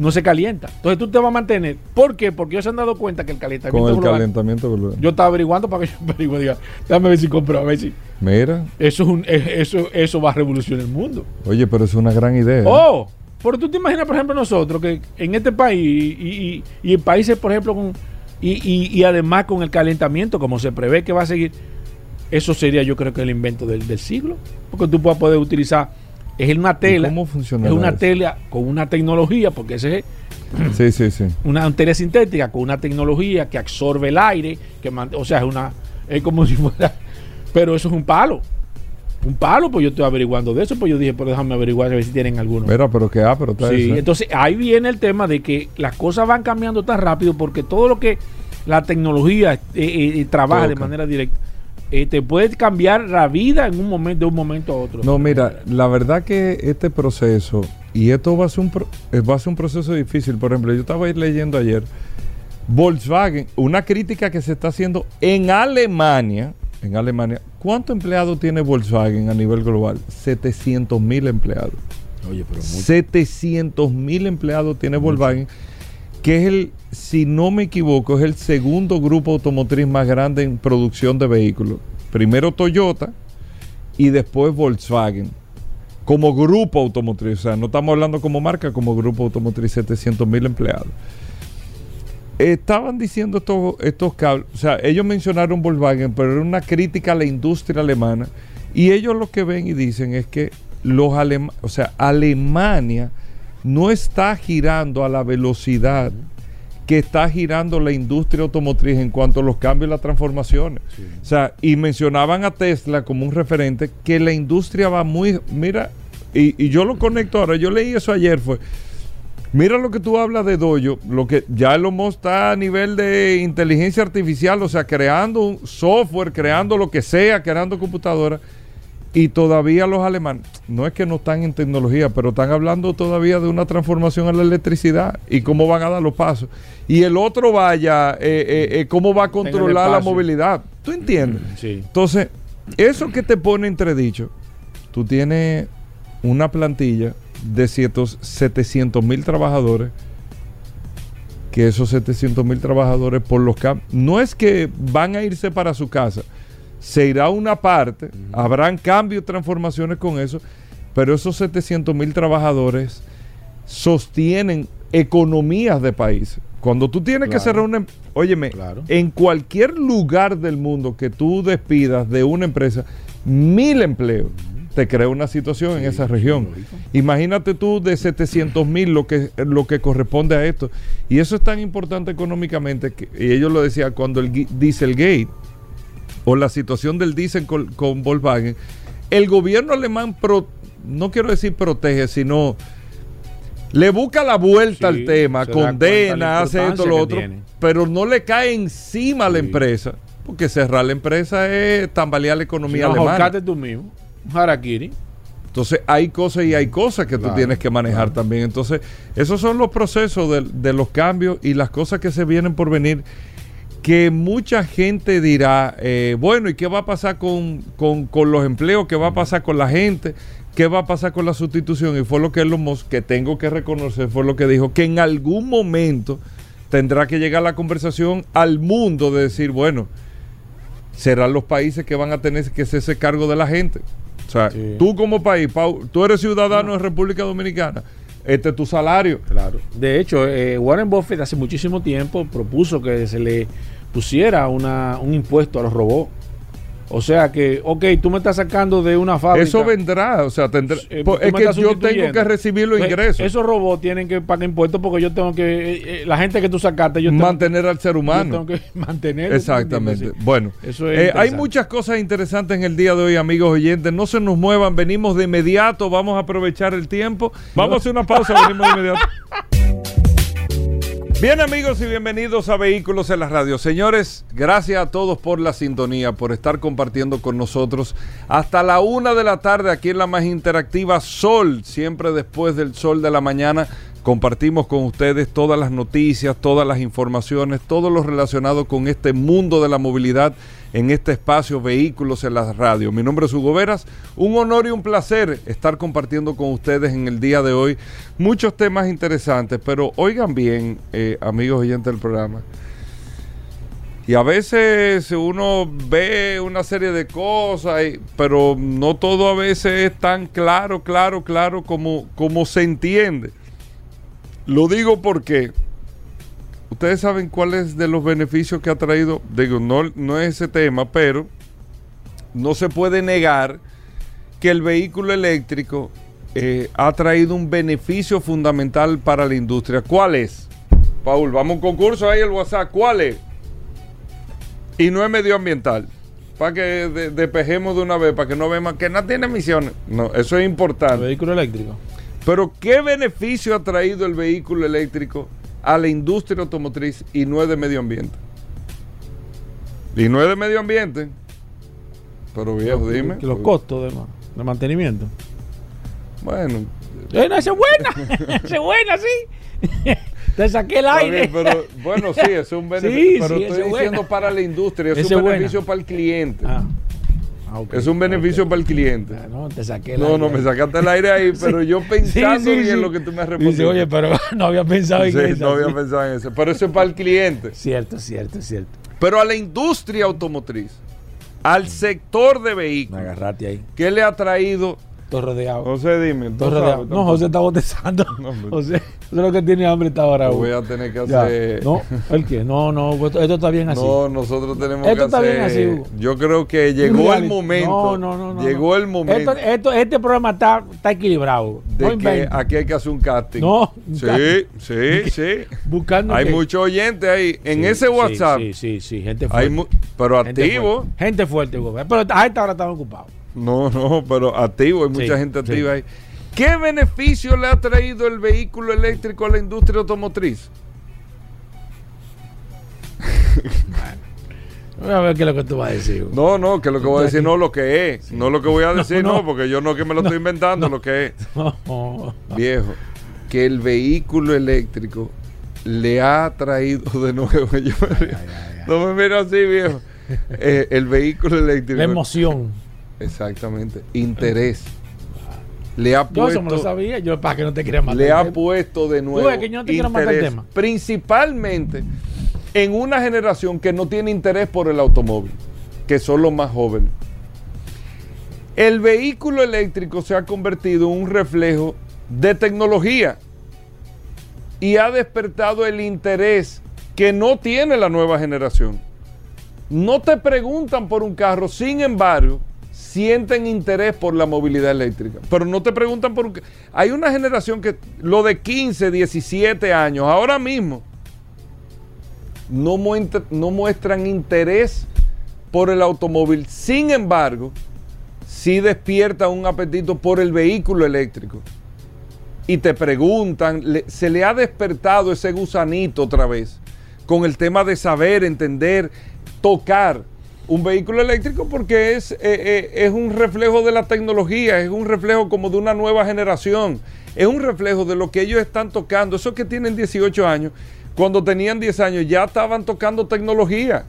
No se calienta. Entonces tú te vas a mantener. ¿Por qué? Porque ellos se han dado cuenta que el calentamiento Con el global- calentamiento global. Yo estaba averiguando para que yo averigüe, diga, déjame ver si compro, a ver si. Mira, Eso, es un, eh, eso, eso va a revolucionar el mundo. oye, pero es una gran idea. Oh, pero tú te imaginas, por ejemplo, nosotros que en este país y, y- y en países, por ejemplo, con, y, además con el calentamiento, como se prevé que va a seguir, eso sería yo creo que el invento del, del siglo. Porque tú puedas poder utilizar, es una tela, cómo funciona es una eso? tela con una tecnología, porque ese es Sí, sí, sí. una tela sintética con una tecnología que absorbe el aire, que o sea, es una es como si fuera, pero eso es un palo. Un palo, pues yo estoy averiguando de eso, pues yo dije, pero déjame averiguar a ver si tienen alguno. Mira, pero que ah, pero está Sí, entonces ahí viene el tema de que las cosas van cambiando tan rápido porque todo lo que la tecnología eh, eh, trabaja de manera directa eh, te puede cambiar la vida en un momento de un momento a otro. No, mira, la verdad que este proceso, y esto va a ser un, pro- eh, va a ser un proceso difícil. Por ejemplo, yo estaba ahí leyendo ayer, Volkswagen, una crítica que se está haciendo en Alemania, en Alemania, ¿cuántos empleados tiene Volkswagen a nivel global? 700 mil empleados. Oye, pero 700 mil empleados tiene Volkswagen, que es el, si no me equivoco, es el segundo grupo automotriz más grande en producción de vehículos. Primero Toyota y después Volkswagen. Como grupo automotriz, o sea, no estamos hablando como marca, como grupo automotriz, 700 mil empleados. Estaban diciendo estos, estos cables, o sea, ellos mencionaron Volkswagen, pero era una crítica a la industria alemana. Y ellos lo que ven y dicen es que los alemanes, o sea, Alemania no está girando a la velocidad que está girando la industria automotriz en cuanto a los cambios y las transformaciones. O sea, y mencionaban a Tesla como un referente que la industria va muy, mira, y, y yo lo conecto ahora, yo leí eso ayer, fue, mira lo que tú hablas de Dojo, lo que ya Elon Musk está a nivel de inteligencia artificial, o sea, creando un software, creando lo que sea, creando computadoras. Y todavía los alemanes, no es que no están en tecnología, pero están hablando todavía de una transformación en la electricidad y cómo van a dar los pasos. Y el otro vaya, eh, eh, eh, cómo va a controlar la movilidad. ¿Tú entiendes? Sí. Entonces, eso que te pone entredicho, tú tienes una plantilla de 700 mil trabajadores, que esos 700 mil trabajadores por los cambios, no es que van a irse para su casa, se irá una parte, habrán cambios, transformaciones con eso, pero esos 700 mil trabajadores sostienen economías de países. Cuando tú tienes que cerrar una... em- Óyeme, Claro. en cualquier lugar del mundo que tú despidas de una empresa, mil empleos, te crea una situación en esa región. Imagínate tú de 700 mil lo que, lo que corresponde a esto. Y eso es tan importante económicamente que y ellos lo decían cuando el Dieselgate o la situación del diésel con, con Volkswagen, el gobierno alemán, pro- no quiero decir protege, sino le busca la vuelta Sí, al tema, condena, hace esto, lo otro, tiene. pero no le cae encima a la Sí. empresa, porque cerrar la empresa es tambalear la economía No, alemana. tú mismo. Harakiri. Entonces hay cosas y hay cosas que tú tienes que manejar también. Entonces esos son los procesos de, de los cambios y las cosas que se vienen por venir que mucha gente dirá, eh, bueno, ¿y qué va a pasar con, con- con los empleos? ¿Qué va a pasar con la gente? ¿qué va a pasar con la sustitución? Y fue lo que Elon Musk, que tengo que reconocer, fue lo que dijo, que en algún momento tendrá que llegar la conversación al mundo de decir, bueno, serán los países que van a tener que hacerse cargo de la gente. O sea, Sí. tú como país, Pau, tú eres ciudadano de República Dominicana, este es tu salario. Claro. De hecho, eh, Warren Buffett hace muchísimo tiempo propuso que se le pusiera un impuesto a los robots. O sea que, ok, tú me estás sacando de una fábrica. Eso vendrá, o sea, tendrá, Eh, pues, es que yo tengo que recibir los Pues, ingresos, Esos robots tienen que pagar impuestos porque yo tengo que. eh, eh, la gente que tú sacaste, yo tengo, mantener al ser yo humano. tengo que mantener. Exactamente. Bueno, Eso es eh, hay muchas cosas interesantes en el día de hoy, amigos oyentes. No se nos muevan, venimos de inmediato, vamos a aprovechar el tiempo. Vamos a hacer una pausa, venimos de inmediato. Bien amigos y bienvenidos a Vehículos en la Radio. Señores, gracias a todos por la sintonía, por estar compartiendo con nosotros hasta la una de la tarde aquí en la más interactiva Sol, siempre después del sol de la mañana. Compartimos con ustedes todas las noticias, todas las informaciones, todo lo relacionado con este mundo de la movilidad en este espacio Vehículos en la Radio. Mi nombre es Hugo Veras, un honor y un placer estar compartiendo con ustedes en el día de hoy muchos temas interesantes, pero oigan bien, eh, amigos oyentes del programa, y a veces uno ve una serie de cosas, y- pero no todo a veces es tan claro, claro, claro como, como se entiende. Lo digo porque ustedes saben cuáles de los beneficios que ha traído, digo, no, no es ese tema, pero no se puede negar que el vehículo eléctrico eh, ha traído un beneficio fundamental para la industria. ¿Cuál es? Paul, vamos a un concurso ahí el WhatsApp. ¿Cuál es? Y no es medioambiental. Para que de- despejemos de una vez, para que no veamos que no tiene emisiones. No, eso es El importante. vehículo eléctrico. Pero ¿qué beneficio ha traído el vehículo eléctrico a la industria automotriz y no es de medio ambiente? Y no es de medio ambiente. Pero viejo, dime. Que los costos de, de mantenimiento. Bueno, Eh, no, esa es buena. esa es buena, sí. Te saqué el aire. bien, pero bueno, sí, es un beneficio. Sí, pero sí, estoy diciendo buena. para la industria, es un buena. beneficio para el cliente. Ah. Ah. Es un beneficio para el cliente. Ah, No, te saqué el No, aire. no, me sacaste el aire ahí, pero yo pensando Sí, sí, bien lo que tú me has respondido. Dice, oye, pero no había pensado en Sí, eso. no había pensado en eso. Pero eso es para el cliente. Cierto, cierto, cierto. Pero a la industria automotriz, al sector de Me vehículos, agarraste ahí. ¿qué le ha traído? Todo rodeado. José, dime. Todo rodeado. No. José está botezando. No. José, José lo que tiene hambre está ahora. Voy a tener que Ya. hacer. No, ¿el qué? No, no, esto, esto está bien así. No, nosotros tenemos Esto que está hacer. bien así, Hugo. Yo creo que llegó el momento. No, no, no, no, Llegó el momento Esto, esto- este programa está, está equilibrado. de no que aquí hay que hacer un casting. No, Sí, casting. sí, sí. Buscando Hay muchos oyentes ahí. En Sí, ese WhatsApp. Sí, sí, sí, gente Hay fuerte. mu- pero Gente activo. fuerte. Gente fuerte, Hugo. Pero a esta hora estaban ocupados. No, no, pero activo, hay Sí, mucha gente sí. activa ahí. ¿Qué beneficio le ha traído el vehículo eléctrico a la industria automotriz? Voy a ver qué es lo que tú vas a decir. No, no, que lo que voy a decir no lo que es, no lo que voy a decir, no, no. porque yo no que me lo estoy inventando, lo que es. Viejo, que el vehículo eléctrico le ha traído de nuevo. yo no me miro así, viejo. Eh, el vehículo eléctrico. La emoción. Exactamente. Interés. Le ha Yo eso me lo puesto, sabía. Yo para que no te quería matar. le ha puesto de nuevo. ves que yo no te quiero matar el interés, tema. Principalmente en una generación que no tiene interés por el automóvil, que son los más jóvenes. El vehículo eléctrico se ha convertido en un reflejo de tecnología y ha despertado el interés que no tiene la nueva generación. No te preguntan por un carro, sin embargo, sienten interés por la movilidad eléctrica. Pero no te preguntan por ca- Hay una generación que, lo de 15, 17 años, ahora mismo, no, muestra- no muestran interés por el automóvil. Sin embargo, sí despierta un apetito por el vehículo eléctrico. Y te preguntan, se le ha despertado ese gusanito otra vez con el tema de saber, entender, tocar un vehículo eléctrico porque es, eh, eh, es un reflejo de la tecnología, es un reflejo como de una nueva generación, es un reflejo de lo que ellos están tocando. Esos que tienen 18 años, cuando tenían 10 años ya estaban tocando tecnología.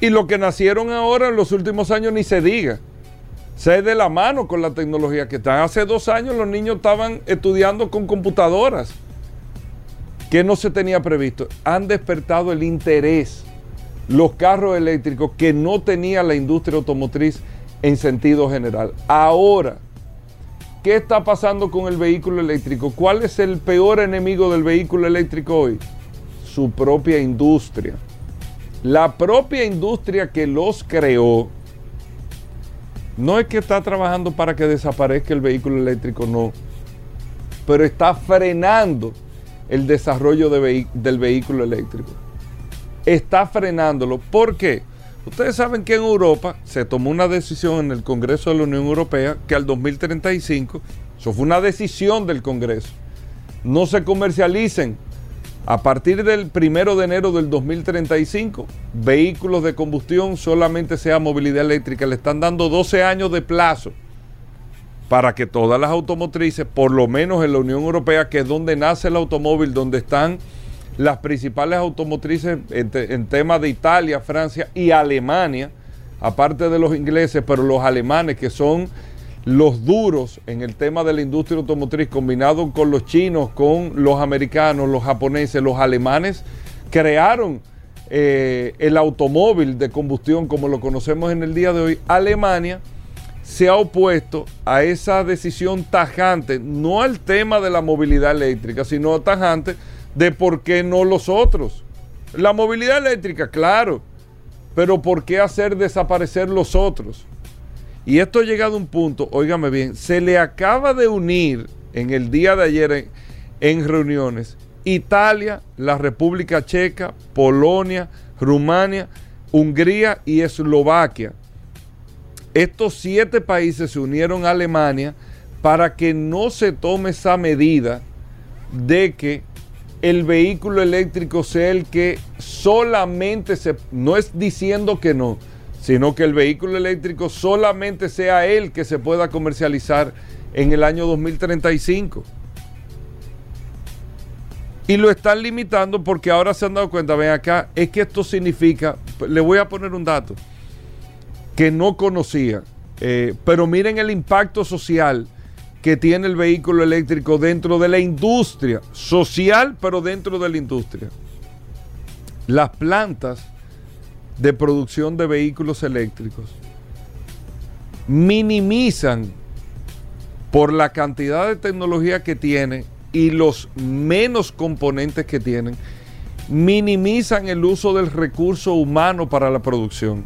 Y lo que nacieron ahora en los últimos años ni se diga. se de la mano con la tecnología que están. Hace dos años los niños estaban estudiando con computadoras que no se tenía previsto. Han despertado el interés los carros eléctricos que no tenía la industria automotriz en sentido general. Ahora, ¿qué está pasando con el vehículo eléctrico? ¿Cuál es el peor enemigo del vehículo eléctrico hoy? Su propia industria. La propia industria que los creó no es que está trabajando para que desaparezca el vehículo eléctrico, no, pero está frenando el desarrollo del vehículo eléctrico. Está frenándolo. ¿Por qué? Ustedes saben que en Europa se tomó una decisión en el Congreso de la Unión Europea que al 2035, eso fue una decisión del Congreso, no se comercialicen a partir del primero de enero del 2035, vehículos de combustión solamente sea movilidad eléctrica. Le están dando 12 años de plazo para que todas las automotrices, por lo menos en la Unión Europea, que es donde nace el automóvil, donde están las principales automotrices en, temas de Italia, Francia y Alemania, aparte de los ingleses, pero los alemanes que son los duros en el tema de la industria automotriz, combinado con los chinos, con los americanos, los japoneses, los alemanes, crearon eh, el automóvil de combustión como lo conocemos en el día de hoy. Alemania se ha opuesto a esa decisión tajante, no al tema de la movilidad eléctrica, sino tajante de por qué no los otros. La movilidad eléctrica, claro, pero ¿por qué hacer desaparecer los otros? Y esto ha llegado a un punto, óigame bien, se le acaba de unir en el día de ayer en, reuniones Italia, la República Checa, Polonia, Rumania, Hungría y Eslovaquia. Estos siete países se unieron a Alemania para que no se tome esa medida de que el vehículo eléctrico sea el que solamente se... No es diciendo que no, sino que el vehículo eléctrico solamente sea el que se pueda comercializar en el año 2035. Y lo están limitando porque ahora se han dado cuenta, ven acá, es que esto significa, le voy a poner un dato que no conocía, eh, pero miren el impacto social que tiene el vehículo eléctrico dentro de la industria, social, pero dentro de la industria. Las plantas de producción de vehículos eléctricos minimizan por la cantidad de tecnología que tiene y los menos componentes que tienen, minimizan el uso del recurso humano para la producción.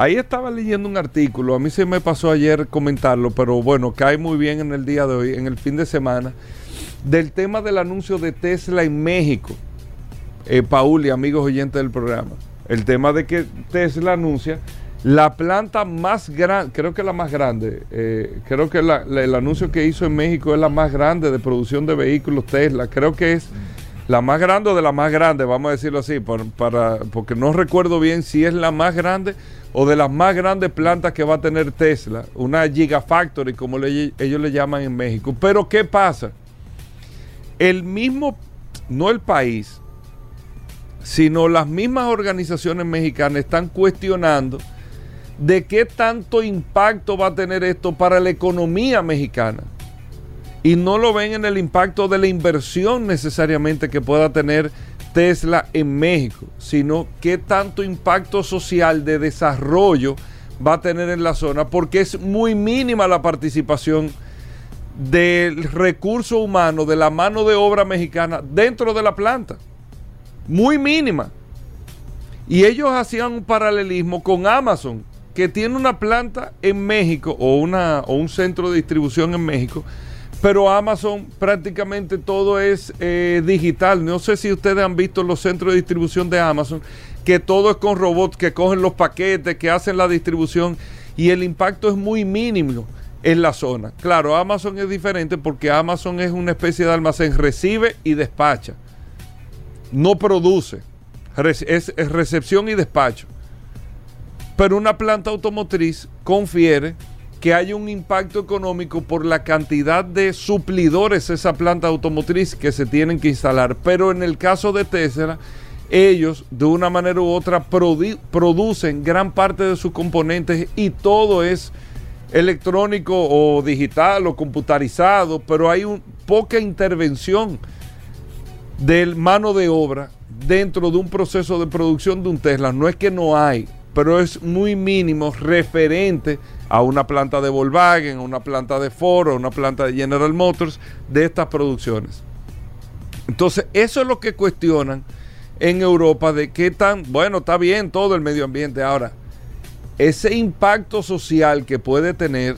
Ahí estaba leyendo un artículo, a mí se me pasó ayer comentarlo, pero bueno, cae muy bien en el día de hoy, en el fin de semana, del tema del anuncio de Tesla en México. Eh, Paul y amigos oyentes del programa el tema de que Tesla anuncia la planta más grande, creo que la más grande, eh, creo que el anuncio que hizo en México es la más grande de producción de vehículos Tesla, creo que es la más grande o de la más grande, vamos a decirlo así, para, porque no recuerdo bien si es la más grande o de las más grandes plantas que va a tener Tesla, una Gigafactory como ellos le llaman en México. Pero ¿qué pasa? El mismo, no el país, sino las mismas organizaciones mexicanas están cuestionando de qué tanto impacto va a tener esto para la economía mexicana. Y no lo ven en el impacto de la inversión necesariamente que pueda tener Tesla en México, sino qué tanto impacto social de desarrollo va a tener en la zona, porque es muy mínima la participación del recurso humano, de la mano de obra mexicana dentro de la planta muy mínima. Y ellos hacían un paralelismo con Amazon, que tiene una planta en México o, una, o un centro de distribución en México, pero Amazon prácticamente todo es eh, digital. No sé si ustedes han visto los centros de distribución de Amazon, que todo es con robots que cogen los paquetes, que hacen la distribución y el impacto es muy mínimo en la zona. Claro, Amazon es diferente porque Amazon es una especie de almacén, recibe y despacha no produce, es, recepción y despacho. Pero una planta automotriz confiere que hay un impacto económico por la cantidad de suplidores esa planta automotriz que se tienen que instalar. Pero en el caso de Tesla, ellos de una manera u otra producen gran parte de sus componentes y todo es electrónico o digital o computarizado, pero hay poca intervención del mano de obra dentro de un proceso de producción de un Tesla. No es que no hay, pero es muy mínimo referente a una planta de Volkswagen, a una planta de Ford, a una planta de General Motors de estas producciones. Entonces, eso es lo que cuestionan en Europa de qué tan, bueno, está bien todo el medio ambiente ahora. Ese impacto social que puede tener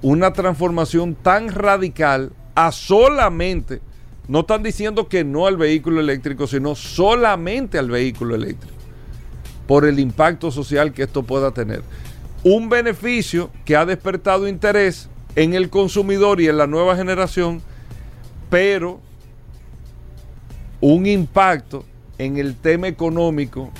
una transformación tan radical a solamente, no están diciendo que no al vehículo eléctrico, sino solamente al vehículo eléctrico, por el impacto social que esto pueda tener. Un beneficio que ha despertado interés en el consumidor y en la nueva generación, pero un impacto en el tema económico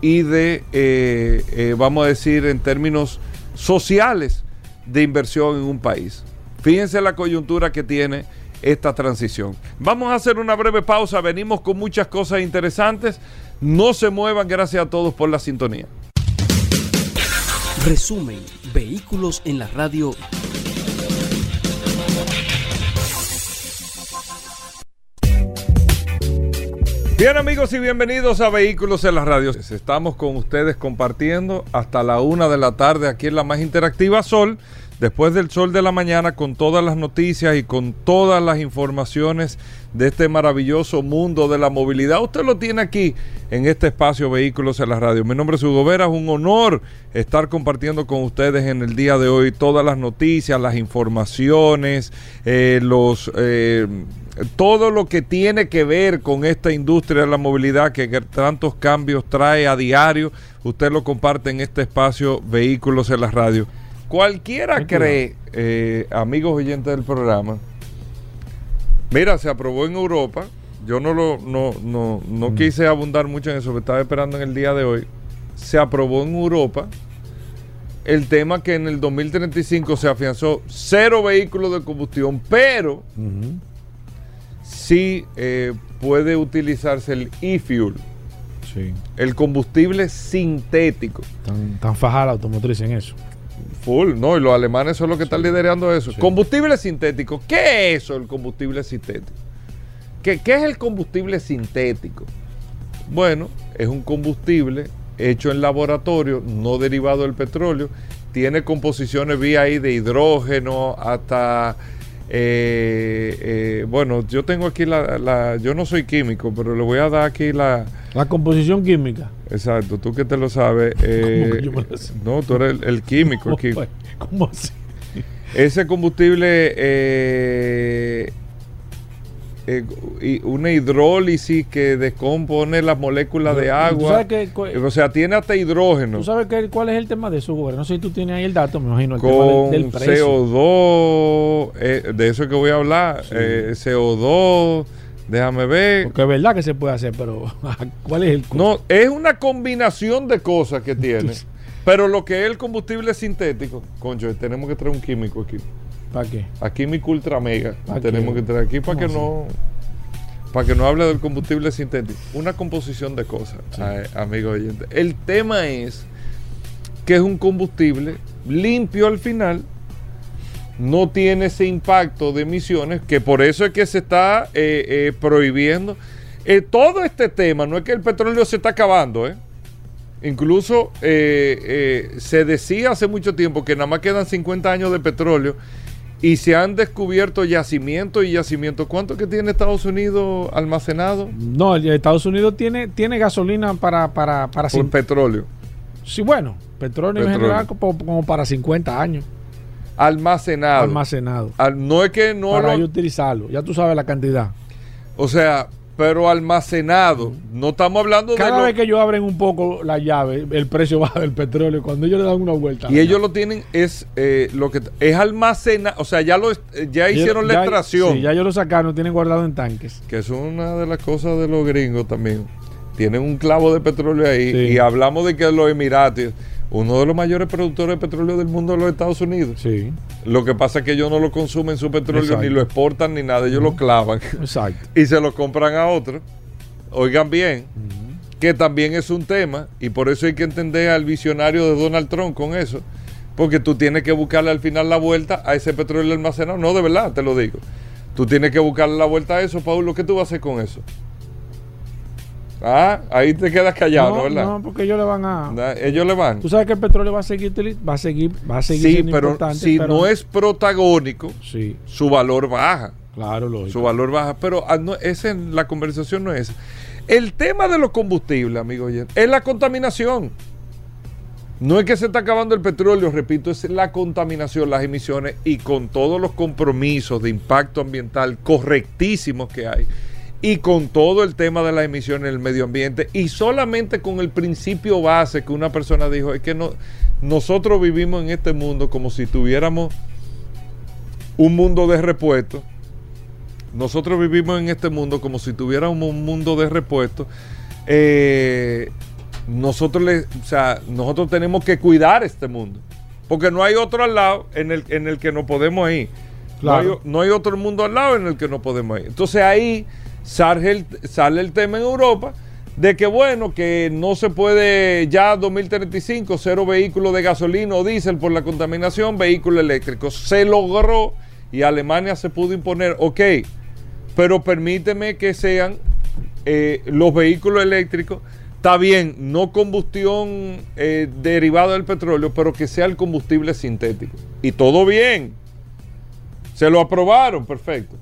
y de, eh, eh, vamos a decir, en términos sociales de inversión en un país. Fíjense la coyuntura que tiene esta transición. Vamos a hacer una breve pausa, venimos con muchas cosas interesantes. No se muevan, gracias a todos por la sintonía. Resumen, vehículos en la radio Bien amigos y bienvenidos a Vehículos en las Radios. Estamos con ustedes compartiendo hasta la una de la tarde aquí en la más interactiva Sol, después del Sol de la mañana con todas las noticias y con todas las informaciones de este maravilloso mundo de la movilidad. Usted lo tiene aquí en este espacio Vehículos en las Radios. Mi nombre es Hugo Vera, es un honor estar compartiendo con ustedes en el día de hoy todas las noticias, las informaciones, eh, los... Eh, todo lo que tiene que ver con esta industria de la movilidad que tantos cambios trae a diario, usted lo comparte en este espacio Vehículos en la Radio. Cualquiera cree, eh, amigos oyentes del programa, mira, se aprobó en Europa, yo no lo no, no, no mm. quise abundar mucho en eso, me estaba esperando en el día de hoy, se aprobó en Europa el tema que en el 2035 se afianzó cero vehículos de combustión, pero sí eh, puede utilizarse el e-fuel. Sí. El combustible sintético. Tan, tan fajada la automotriz en eso. Full, no, y los alemanes son los que están liderando eso. Combustible sintético. ¿Qué es eso, el combustible sintético? ¿Qué, ¿Qué es el combustible sintético? Bueno, es un combustible hecho en laboratorio, no derivado del petróleo. Tiene composiciones vía ahí de hidrógeno hasta eh, eh, bueno, yo tengo aquí la, Yo no soy químico, pero le voy a dar aquí la. La composición química. Exacto, tú que te lo sabes. Eh, no, tú eres el, químico. ¿Cómo, así? Ese combustible eh, eh, una hidrólisis que descompone las moléculas de agua. o sea, tiene hasta hidrógeno. ¿Tú sabes cuál es el tema de eso, No sé si tú tienes ahí el dato, me imagino. El Con tema del, CO2, eh, de eso es que voy a hablar. Eh, CO2, déjame ver. Porque es verdad que se puede hacer, pero ¿cuál es el No, es una combinación de cosas que tiene. pero lo que es el combustible sintético, concho, tenemos que traer un químico aquí. ¿Para qué? Aquí mi Ultra Mega. Tenemos que traer aquí para que no para que no hable del combustible sintético. Una composición de cosas, amigo oyente. El tema es que es un combustible limpio al final, no tiene ese impacto de emisiones, que por eso es que se está eh, eh, prohibiendo. Eh, todo este tema, no es que el petróleo se está acabando, Incluso se decía hace mucho tiempo que nada más quedan 50 años de petróleo y se han descubierto yacimientos y yacimientos. ¿Cuánto que tiene Estados Unidos almacenado? No, Estados Unidos tiene, tiene gasolina para... para, para Por petróleo. Sí, bueno, petróleo, en general como, para 50 años. Almacenado. Almacenado. no es que no... Para utilizarlo. Ya tú sabes la cantidad. O sea, pero almacenado. No estamos hablando de. Cada vez que ellos abren un poco la llave, el precio baja del petróleo. Cuando ellos le dan una vuelta. Y ellos lo tienen, es eh, lo que es almacenado. O sea, ya lo ya hicieron la extracción. Sí, ya ellos lo sacaron, tienen guardado en tanques. Que es una de las cosas de los gringos también. Tienen un clavo de petróleo ahí. Y hablamos de que los Emiratos uno de los mayores productores de petróleo del mundo de los Estados Unidos. Sí. Lo que pasa es que ellos no lo consumen su petróleo, ni lo exportan, ni nada. Ellos lo clavan. Exacto. y se lo compran a otros. Oigan bien, que también es un tema, y por eso hay que entender al visionario de Donald Trump con eso. Porque tú tienes que buscarle al final la vuelta a ese petróleo almacenado. No, de verdad, te lo digo. Tú tienes que buscarle la vuelta a eso, Paulo. ¿Qué tú vas a hacer con eso? Ah, ahí te quedas callado, no, ¿verdad? no, porque ellos le van a. Ellos le van. Tú sabes que el petróleo va a seguir, va a seguir, va a seguir Sí, siendo pero importante. si pero- no es protagónico, Sí, su valor baja. claro, lógico. Su valor baja. Pero ah, no, ese, la conversación no es esa. El tema de los combustibles, amigo es la contaminación. No es que se está acabando el petróleo, repito, es la contaminación, las emisiones y con todos los compromisos de impacto ambiental correctísimos que hay y con todo el tema de las emisiones en el medio ambiente y solamente con el principio base que una persona dijo, es que no, nosotros vivimos en este mundo como si tuviéramos un mundo de repuestos nosotros vivimos en este mundo como si tuviéramos un mundo de repuestos. Eh, nosotros, le, o sea, nosotros tenemos que cuidar este mundo. Porque no hay otro al lado en el, en el que no podemos ir. Claro. No, hay, no hay otro mundo al lado en el que no podemos ir. Entonces ahí sale el, tema en Europa de que bueno, que no se puede ya 2035 cero vehículos de gasolina o diésel por la contaminación, vehículos eléctricos. Se logró y Alemania se pudo imponer, ok, pero permíteme que sean eh, los vehículos eléctricos, está bien, no combustión eh, derivada del petróleo, pero que sea el combustible sintético. Y todo bien. Se lo aprobaron, perfecto.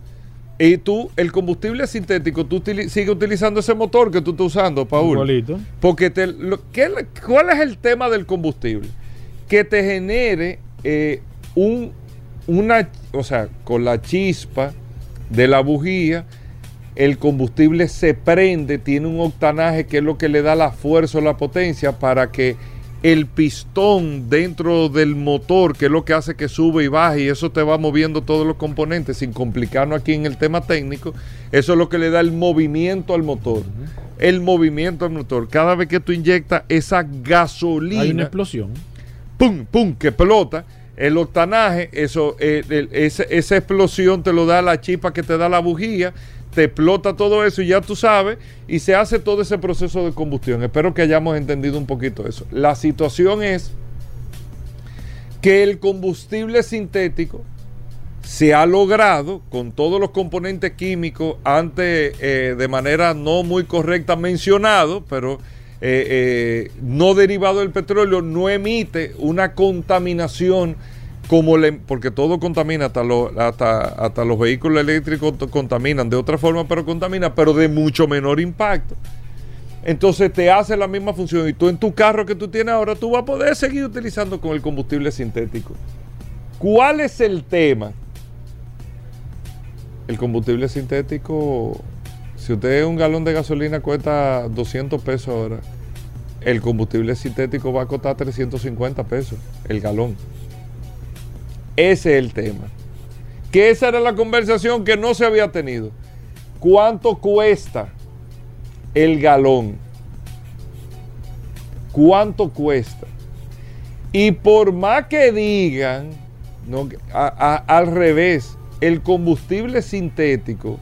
Y tú, el combustible sintético, tú utili- sigues utilizando ese motor que tú estás usando, Paul. Igualito. Porque te, lo- ¿qué ¿cuál es el tema del combustible? Que te genere eh, un, una, o sea, con la chispa de la bujía, el combustible se prende, tiene un octanaje que es lo que le da la fuerza o la potencia para que el pistón dentro del motor, que es lo que hace que sube y baje, y eso te va moviendo todos los componentes sin complicarnos aquí en el tema técnico, eso es lo que le da el movimiento al motor. El movimiento al motor. Cada vez que tú inyectas esa Hay una gasolina, explosión. pum, pum, que explota, el octanaje, eso, eh, el- ese- esa explosión te lo da la chispa que te da la bujía, te explota todo eso y ya tú sabes, y se hace todo ese proceso de combustión. Espero que hayamos entendido un poquito eso. La situación es que el combustible sintético se ha logrado con todos los componentes químicos antes eh, de manera no muy correcta mencionado, pero eh, eh, no derivado del petróleo, no emite una contaminación como porque todo contamina, hasta, lo- hasta, hasta los vehículos eléctricos contaminan de otra forma, pero contamina, pero de mucho menor impacto. Entonces te hace la misma función y tú en tu carro que tú tienes ahora, tú vas a poder seguir utilizando con el combustible sintético. ¿Cuál es el tema? El combustible sintético, si usted un galón de gasolina cuesta 200 pesos ahora, el combustible sintético va a costar 350 pesos el galón. Ese es el tema. Que esa era la conversación que no se había tenido. ¿Cuánto cuesta el galón? ¿Cuánto cuesta? Y por más que digan, al revés, el combustible sintético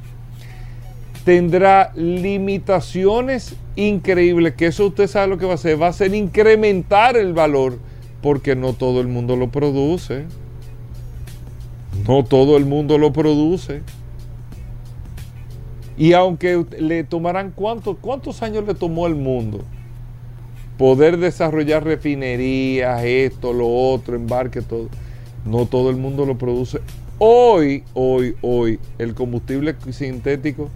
tendrá limitaciones increíbles, que eso usted sabe lo que va a hacer, va a ser incrementar el valor, porque no todo el mundo lo produce. No todo el mundo lo produce. Y aunque le tomarán cuántos, cuántos años le tomó al mundo poder desarrollar refinerías, esto, lo otro, embarque, todo. No todo el mundo lo produce. Hoy, hoy, hoy, el combustible sintético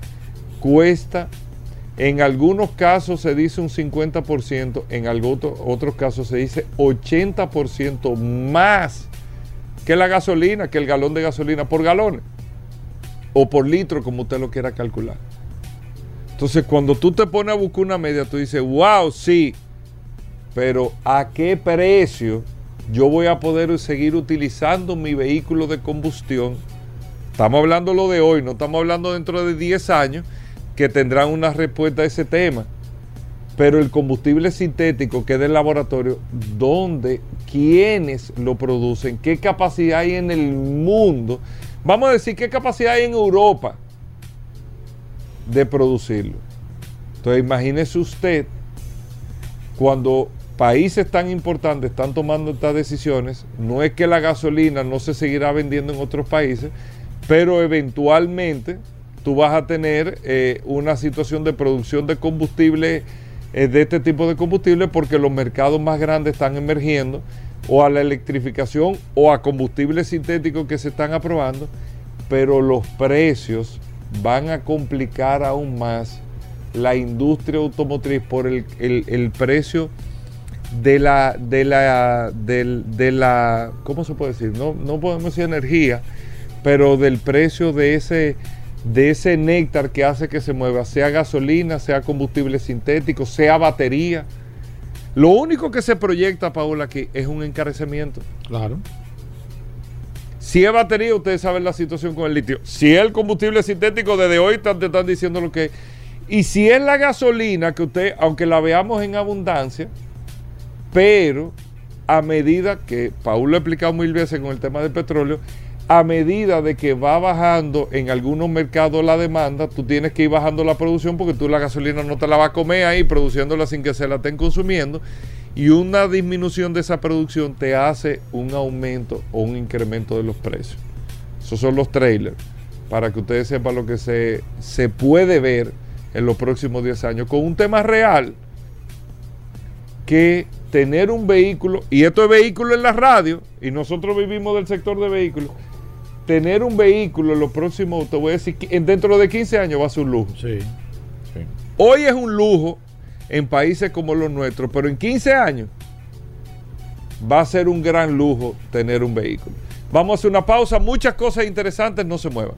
cuesta, en algunos casos se dice un 50%, en algo- otros casos se dice 80% más que la gasolina, que el galón de gasolina por galones o por litro, como usted lo quiera calcular. Entonces, cuando tú te pones a buscar una media, tú dices, wow, sí, pero ¿a qué precio yo voy a poder seguir utilizando mi vehículo de combustión? Estamos hablando lo de hoy, no estamos hablando dentro de 10 años que tendrán una respuesta a ese tema. Pero el combustible sintético que es del laboratorio, ¿dónde? ¿Quiénes lo producen? ¿Qué capacidad hay en el mundo? Vamos a decir, ¿qué capacidad hay en Europa de producirlo? Entonces imagínese usted cuando países tan importantes están tomando estas decisiones, no es que la gasolina no se seguirá vendiendo en otros países, pero eventualmente tú vas a tener eh, una situación de producción de combustible, eh, de este tipo de combustible, porque los mercados más grandes están emergiendo o a la electrificación o a combustibles sintéticos que se están aprobando, pero los precios van a complicar aún más la industria automotriz por el, el, precio de la, de la, de, la, ¿cómo se puede decir? No, no podemos decir energía, pero del precio de ese, de ese néctar que hace que se mueva, sea gasolina, sea combustible sintético, sea batería. Lo único que se proyecta, Paula, aquí es un encarecimiento. Claro. Si es batería, ustedes saben la situación con el litio. Si es el combustible sintético, desde hoy están- te están diciendo lo que es. Y si es la gasolina, que usted, aunque la veamos en abundancia, pero a medida que, Paul lo ha explicado mil veces con el tema del petróleo, a medida de que va bajando en algunos mercados la demanda, tú tienes que ir bajando la producción porque tú la gasolina no te la vas a comer ahí produciéndola sin que se la estén consumiendo. Y una disminución de esa producción te hace un aumento o un incremento de los precios. Esos son los trailers, para que ustedes sepan lo que se, se puede ver en los próximos 10 años, con un tema real que tener un vehículo, y esto es vehículo en la radio, y nosotros vivimos del sector de vehículos, tener un vehículo en los próximos, te voy a decir, dentro de 15 años va a ser un lujo. Sí. Hoy es un lujo en países como los nuestros, pero en 15 años va a ser un gran lujo tener un vehículo. Vamos a hacer una pausa, muchas cosas interesantes, no se muevan.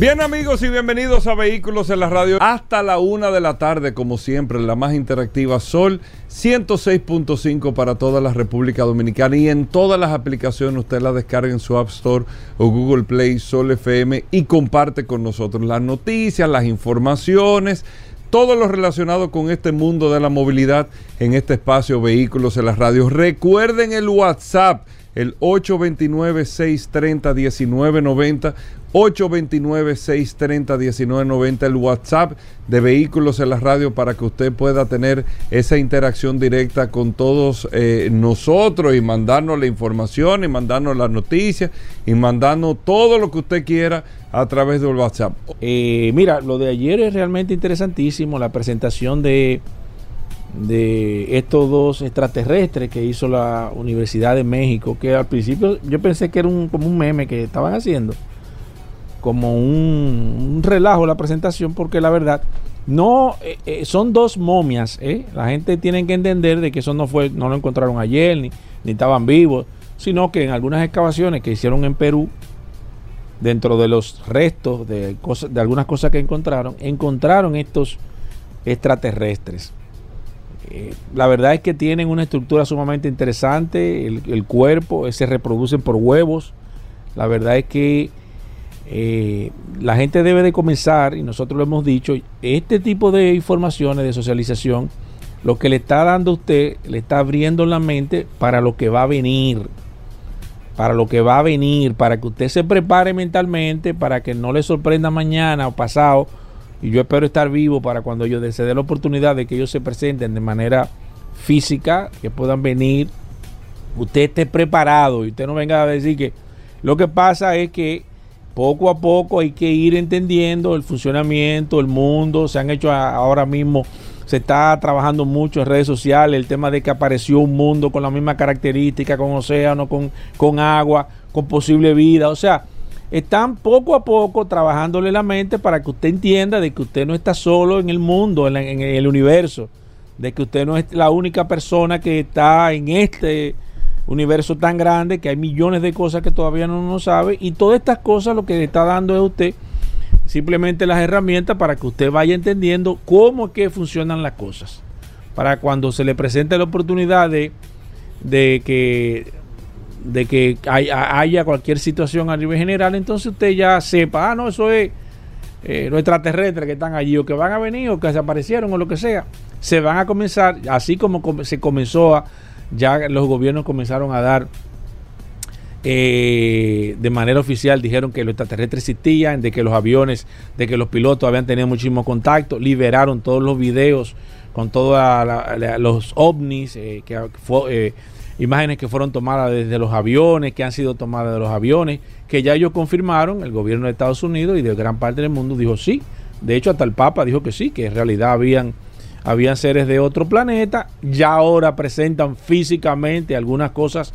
Bien amigos y bienvenidos a Vehículos en la Radio. Hasta la una de la tarde, como siempre, la más interactiva Sol 106.5 para toda la República Dominicana y en todas las aplicaciones usted la descarga en su App Store o Google Play Sol FM y comparte con nosotros las noticias, las informaciones, todo lo relacionado con este mundo de la movilidad en este espacio Vehículos en la Radio. Recuerden el WhatsApp, el 829-630-1990. 829-630-1990, el WhatsApp de Vehículos en la Radio para que usted pueda tener esa interacción directa con todos eh, nosotros y mandarnos la información y mandarnos las noticias y mandarnos todo lo que usted quiera a través del WhatsApp. Eh, mira, lo de ayer es realmente interesantísimo, la presentación de, de estos dos extraterrestres que hizo la Universidad de México, que al principio yo pensé que era un, como un meme que estaban haciendo, como un, un relajo la presentación, porque la verdad, no, eh, eh, son dos momias, ¿eh? la gente tiene que entender de que eso no fue, no lo encontraron ayer, ni, ni estaban vivos, sino que en algunas excavaciones que hicieron en Perú, dentro de los restos de, cosas, de algunas cosas que encontraron, encontraron estos extraterrestres. La verdad es que tienen una estructura sumamente interesante, el, cuerpo, se reproducen por huevos. La verdad es que eh, la gente debe de comenzar, y nosotros lo hemos dicho, este tipo de informaciones de socialización, lo que le está dando a usted, le está abriendo la mente para lo que va a venir para lo que va a venir, para que usted se prepare mentalmente, para que no le sorprenda mañana o pasado. Y yo espero estar vivo para cuando yo se dé la oportunidad de que ellos se presenten de manera física, que puedan venir, usted esté preparado y usted no venga a decir que lo que pasa es que poco a poco hay que ir entendiendo el funcionamiento, el mundo, se han hecho ahora mismo, se está trabajando mucho en redes sociales, el tema de que apareció un mundo con la misma característica, con océano, con, con agua, con posible vida, o sea, están poco a poco trabajándole la mente para que usted entienda de que usted no está solo en el mundo, en, la- en el universo, de que usted no es la única persona que está en este universo tan grande, que hay millones de cosas que todavía no nos sabe, y todas estas cosas lo que le está dando es a usted simplemente las herramientas para que usted vaya entendiendo cómo que funcionan las cosas. Para cuando se le presente la oportunidad de, de que de que haya, haya cualquier situación a nivel general, entonces usted ya sepa, ah, no, eso es eh, los extraterrestres que están allí o que van a venir o que desaparecieron o lo que sea. Se van a comenzar, así como com- se comenzó a, ya los gobiernos comenzaron a dar eh, de manera oficial dijeron que los extraterrestres existían, de que los aviones, de que los pilotos habían tenido muchísimo contacto, liberaron todos los videos con todos los ovnis, eh, que eh, imágenes que fueron tomadas desde los aviones, que han sido tomadas de los aviones, que ya ellos confirmaron, el gobierno de Estados Unidos y de gran parte del mundo dijo sí. De hecho, hasta el Papa dijo que sí, que en realidad habían, habían seres de otro planeta. Ya ahora presentan físicamente algunas cosas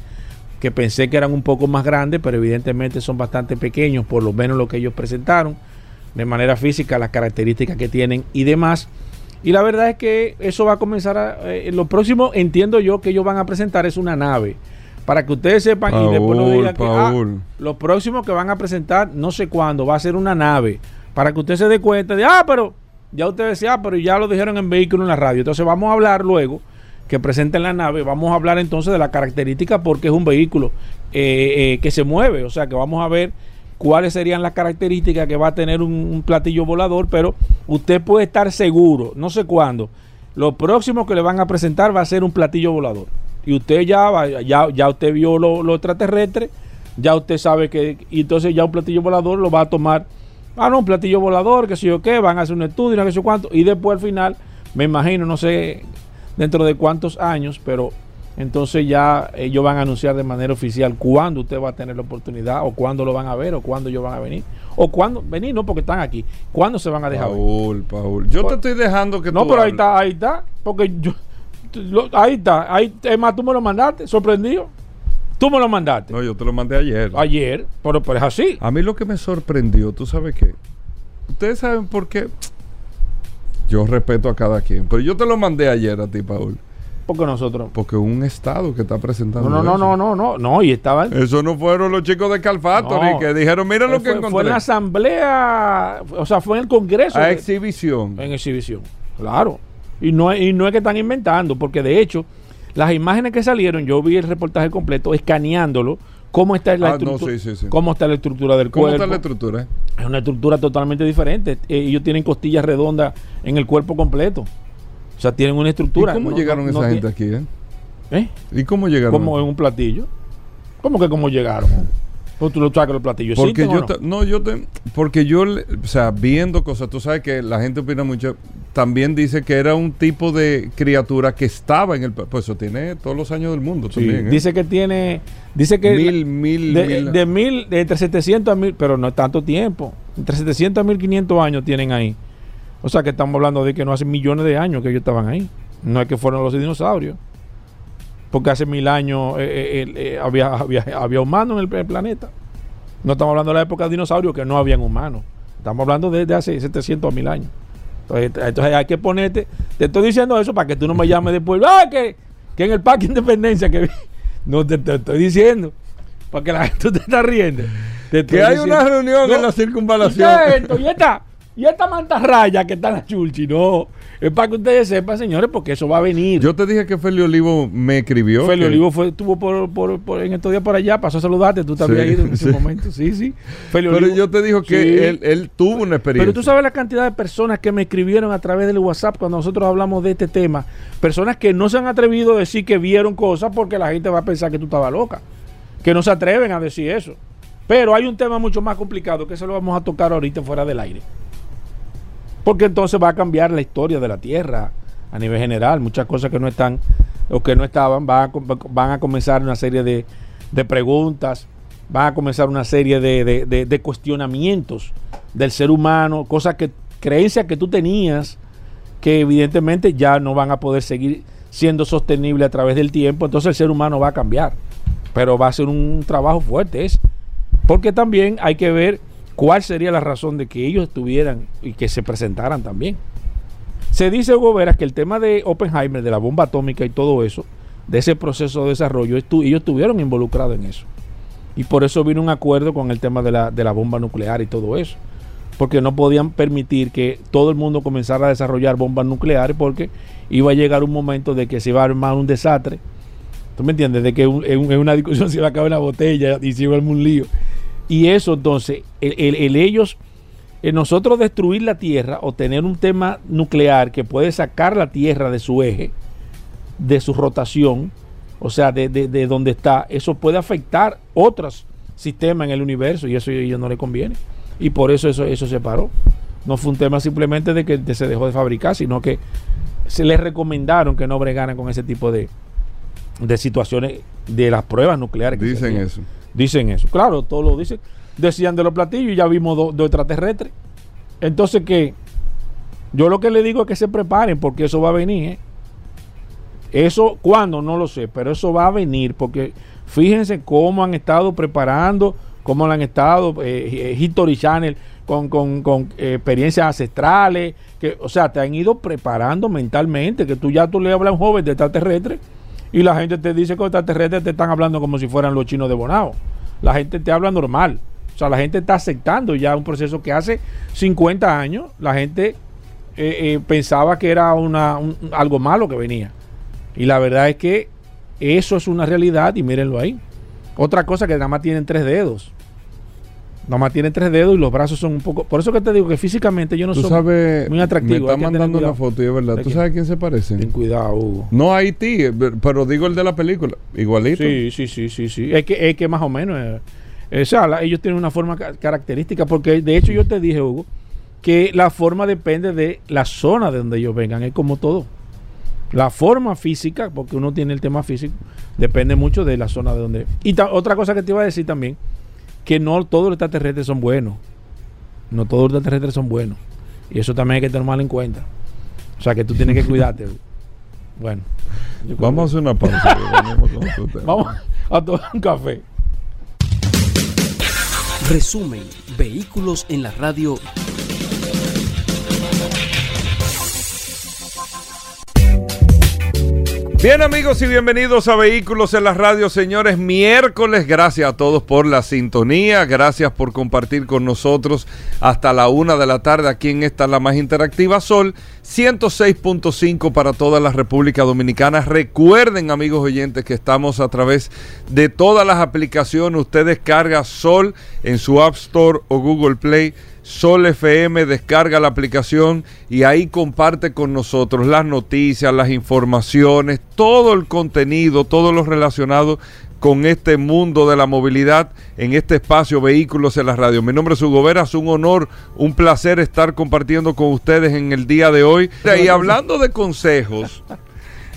que pensé que eran un poco más grandes, pero evidentemente son bastante pequeños, por lo menos lo que ellos presentaron, de manera física, las características que tienen y demás. Y la verdad es que eso va a comenzar a... Eh, lo próximo, entiendo yo, que ellos van a presentar es una nave. Para que ustedes sepan y después no digan que ah, lo próximo que van a presentar, no sé cuándo, va a ser una nave. Para que usted se dé cuenta de, ah, pero ya usted decía, ah, pero ya lo dijeron en vehículo en la radio. Entonces vamos a hablar luego que presenten la nave, vamos a hablar entonces de la característica porque es un vehículo eh, eh, que se mueve, o sea que vamos a ver cuáles serían las características que va a tener un, platillo volador, pero usted puede estar seguro, no sé cuándo, lo próximo que le van a presentar va a ser un platillo volador. Y usted ya, ya, ya usted vio lo, lo extraterrestre, ya usted sabe que, entonces ya un platillo volador lo va a tomar, ah, no, un platillo volador, que sé yo qué, van a hacer un estudio, no sé cuánto, y después al final, me imagino, no sé dentro de cuántos años, pero entonces ya ellos van a anunciar de manera oficial cuándo usted va a tener la oportunidad, o cuándo lo van a ver, o cuándo ellos van a venir, o cuándo, venir no porque están aquí, cuándo se van a dejar Paul, ver. Paul, yo te estoy dejando que No, pero ahí está, ahí está, porque yo, ahí está, ahí, es más, tú me lo mandaste, sorprendido. Tú me lo mandaste. No, yo te lo mandé ayer. Ayer, pero, pero es así. A mí lo que me sorprendió, tú sabes qué, ustedes saben por qué yo respeto a cada quien. Pero yo te lo mandé ayer a ti, Paul. Porque nosotros. Porque un estado que está presentando. No, no, no, no, no, no, y estaban. Eso no fueron los chicos de Calfactory que dijeron, mira lo que encontré. Fue en la asamblea, o sea, fue en el Congreso. A exhibición. En exhibición, claro. Y no, y no es que están inventando, porque de hecho, las imágenes que salieron, yo vi el reportaje completo escaneándolo cómo está la, ah, estructura, cómo está la estructura del cuerpo. ¿Cómo está la estructura? Es una estructura totalmente diferente. Eh, ellos tienen costillas redondas en el cuerpo completo. O sea, tienen una estructura. ¿Y cómo llegaron esa gente aquí? Eh? ¿Eh? ¿Y cómo llegaron? Como en un platillo. ¿Cómo que cómo llegaron? Pues tú lo sacas los platillos. Porque yo, no? yo te, porque yo, o sea, viendo cosas, tú sabes que la gente opina mucho. También dice que era un tipo de criatura que estaba en el, pues eso tiene todos los años del mundo. también, ¿eh? Dice que tiene, dice que mil, mil, de, mil, de mil, de entre 700 a mil, pero no es tanto tiempo. Entre 700 a 1500 años tienen ahí. O sea que estamos hablando de que no hace millones de años que ellos estaban ahí. No es que fueron los dinosaurios porque hace mil años eh, eh, eh, había, había, humanos en el, planeta. No estamos hablando de la época de dinosaurios que no habían humanos. Estamos hablando de, hace 700 mil años. Entonces, hay que ponerte. Te estoy diciendo eso para que tú no me llames después. ¡Ah, que, que en el Parque Independencia! que No te, estoy diciendo. Para que la gente te está riendo. que hay una reunión en la circunvalación. ¿Y, esta, y esta mantarraya que está en la chulchi, no. Es para que ustedes sepan, señores, porque eso va a venir. Yo te dije que Feli Olivo me escribió. Feli Olivo fue, estuvo por, por, por, en estos días por allá, pasó a saludarte, tú también ido en ese momento. Sí, sí. Pero yo te dijo que él, él, tuvo una experiencia. Pero tú sabes la cantidad de personas que me escribieron a través del WhatsApp cuando nosotros hablamos de este tema. Personas que no se han atrevido a decir que vieron cosas porque la gente va a pensar que tú estabas loca. Que no se atreven a decir eso. Pero hay un tema mucho más complicado que eso lo vamos a tocar ahorita fuera del aire. Porque entonces va a cambiar la historia de la Tierra a nivel general. Muchas cosas que no están o que no estaban van a, comenzar una serie de, preguntas, van a comenzar una serie de, cuestionamientos del ser humano, cosas que, creencias que tú tenías que evidentemente ya no van a poder seguir siendo sostenibles a través del tiempo. Entonces el ser humano va a cambiar. Pero va a ser un trabajo fuerte. Es, porque también hay que ver ¿Cuál sería la razón de que ellos estuvieran y que se presentaran también? Se dice, Hugo Veras, que el tema de Oppenheimer, de la bomba atómica y todo eso, de ese proceso de desarrollo, ellos estuvieron involucrados en eso. Y por eso vino un acuerdo con el tema de la, de la bomba nuclear y todo eso. Porque no podían permitir que todo el mundo comenzara a desarrollar bombas nucleares porque iba a llegar un momento de que se iba a armar un desastre. ¿Tú me entiendes? De que en, una discusión se iba a acabar una botella y se iba a armar un lío. Y eso entonces, el, ellos, nosotros destruir la Tierra o tener un tema nuclear que puede sacar la Tierra de su eje, de su rotación, o sea, de, de, donde está, eso puede afectar otros sistemas en el universo y eso a ellos no les conviene. Y por eso eso, eso se paró. no fue un tema simplemente de que se dejó de fabricar, sino que se les recomendaron que no bregaran con ese tipo de, de situaciones de las pruebas nucleares. que Dicen eso. Dicen eso. Claro, todos lo dicen. Decían de los platillos y ya vimos dos extraterrestres. Entonces, que Yo lo que le digo es que se preparen porque eso va a venir. ¿eh? Eso, ¿cuándo? No lo sé, pero eso va a venir porque fíjense cómo han estado preparando, cómo han estado, eh, History Channel, con, con, con eh, experiencias ancestrales, que, o sea, te han ido preparando mentalmente, que tú ya tú le hablas a un joven de extraterrestre y la gente te dice que los extraterrestres te están hablando como si fueran los chinos de Bonao. La gente te habla normal. O sea, la gente está aceptando ya un proceso que hace 50 años la gente eh, eh, pensaba que era una, un- algo malo que venía. Y la verdad es que eso es una realidad y mírenlo ahí. Otra cosa que nada más tienen tres dedos. Nada más tienen tres dedos y los brazos son un poco... Por eso que te digo que físicamente yo no soy muy atractivo. me está mandando una foto y es verdad. ¿De ¿Tú quién? sabes a quién se parece? Ten cuidado, Hugo. No a Haití, eh, pero digo el de la película. Igualito. Sí, sí, sí, sí, sí. Es que, es que más o menos... eh, o sea, la- ellos tienen una forma ca- característica porque de hecho yo te dije, Hugo, que la forma depende de la zona de donde ellos vengan. Es como todo. La forma física, porque uno tiene el tema físico, depende mucho de la zona de donde... Y otra cosa que te iba a decir también, que no todos los extraterrestres son buenos. No todos los extraterrestres son buenos. Y eso también hay que tomarlo en cuenta. O sea, que tú tienes que cuidarte. Bueno. Vamos a hacer una pausa. Vamos a tomar un café. Resumen, vehículos en la radio. Bien amigos y bienvenidos a Vehículos en la Radio, señores. Miércoles, gracias a todos por la sintonía, gracias por compartir con nosotros hasta la una de la tarde aquí en esta la más interactiva Sol 106.5 para toda la República Dominicana. Recuerden amigos oyentes que estamos a través de todas las aplicaciones. Usted descarga Sol en su App Store o Google Play. Sol FM, descarga la aplicación y ahí comparte con nosotros las noticias, las informaciones, todo el contenido, todo lo relacionado con este mundo de la movilidad en este espacio Vehículos en la Radio. Mi nombre es Hugo Vera, es un honor, un placer estar compartiendo con ustedes en el día de hoy. Y hablando de consejos,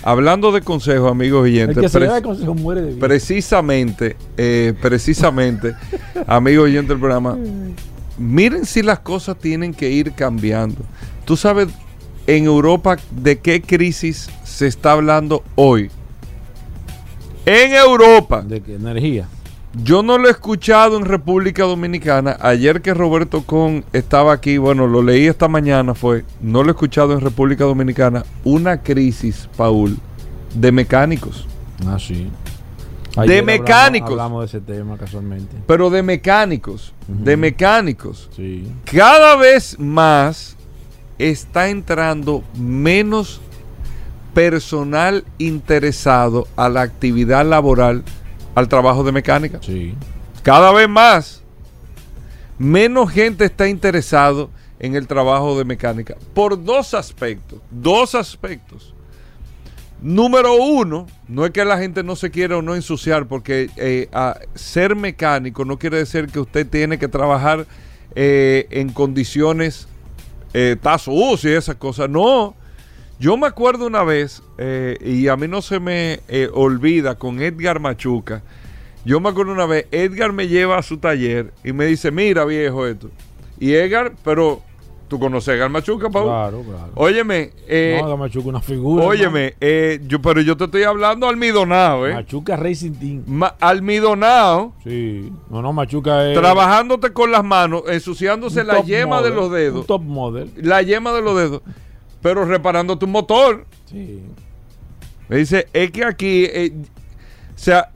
hablando de consejos, amigos El oyentes, que se el consejo muere de vida. precisamente, eh, precisamente, amigo oyente del programa, miren si las cosas tienen que ir cambiando. Tú sabes en Europa de qué crisis se está hablando hoy. En Europa. De que energía. Yo no lo he escuchado en República Dominicana. Ayer que Roberto Con estaba aquí, bueno, lo leí esta mañana, fue, no lo he escuchado en República Dominicana, una crisis, Paul, de mecánicos. Ah, sí. De mecánicos. Hablamos de ese tema casualmente. Pero de mecánicos, de mecánicos. Sí. Cada vez más está entrando menos personal interesado a la actividad laboral, al trabajo de mecánica. Sí. Cada vez más, menos gente está interesado en el trabajo de mecánica. Por dos aspectos. Dos aspectos. Número uno, no es que la gente no se quiera o no ensuciar, porque eh, a- ser mecánico no quiere decir que usted tiene que trabajar eh, en condiciones eh, está sucio y esas cosas. No. Yo me acuerdo una vez, eh, y a mí no se me olvida, con Edgar Machuca. Yo me acuerdo una vez, Edgar me lleva a su taller y me dice, mira viejo esto. Y Edgar, pero tú conoces a Edgar Machuca, Paul. Claro, claro. Óyeme, eh, no, Machuca una figura. óyeme, eh, yo, pero yo te estoy hablando almidonado. ¿eh? Machuca Racing Team. Ma- almidonado, Sí. No, no, Machuca es. trabajándote con las manos, ensuciándose la yema de los dedos. Un top model. La yema de los dedos. Pero reparando tu motor. Sí. Me dice, es que aquí, eh, o sea,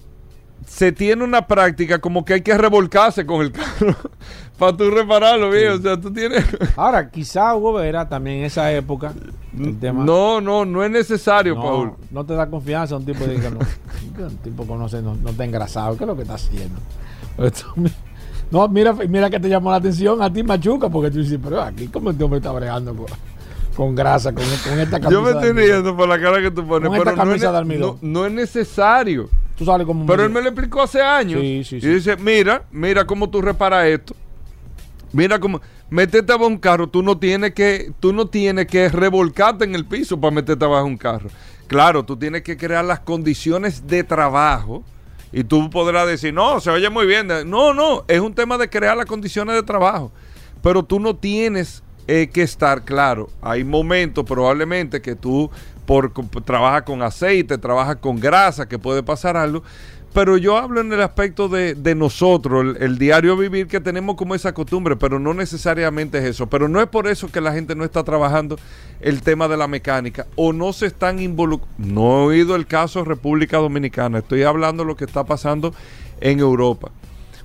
se tiene una práctica como que hay que revolcarse con el carro para tú repararlo, viejo. O sea, tú tienes... Ahora, quizá Hugo Vera también en esa época. El tema. No, no, no es necesario, no, Paul. no te da confianza un tipo de que no. que un tipo conoce, no, no está engrasado. ¿Qué es lo que está haciendo? No, mira, mira que te llamó la atención a ti, Machuca, porque tú dices, pero aquí, ¿cómo este hombre está bregando con, con grasa, con, con esta camisa? Yo me estoy riendo por la cara que tú pones, Con esta pero no es, camisa de no- no es necesario. Tú Pero él me lo explicó hace años. Sí, sí, sí. Y dice, mira, mira cómo tú reparas esto. Mira cómo... meterte abajo un carro, tú no tienes que, tú no tienes que revolcarte en el piso para meterte abajo un carro. Claro, tú tienes que crear las condiciones de trabajo. Y tú podrás decir, no, se oye muy bien. No, no, es un tema de crear las condiciones de trabajo. Pero tú no tienes eh, que estar claro. Hay momentos probablemente que tú por, trabajas con aceite, trabajas con grasa, que puede pasar algo. Pero yo hablo en el aspecto de, nosotros, el, diario vivir, que tenemos como esa costumbre, pero no necesariamente es eso. Pero no es por eso que la gente no está trabajando el tema de la mecánica o no se están involucrando. No he oído el caso de República Dominicana, estoy hablando de lo que está pasando en Europa.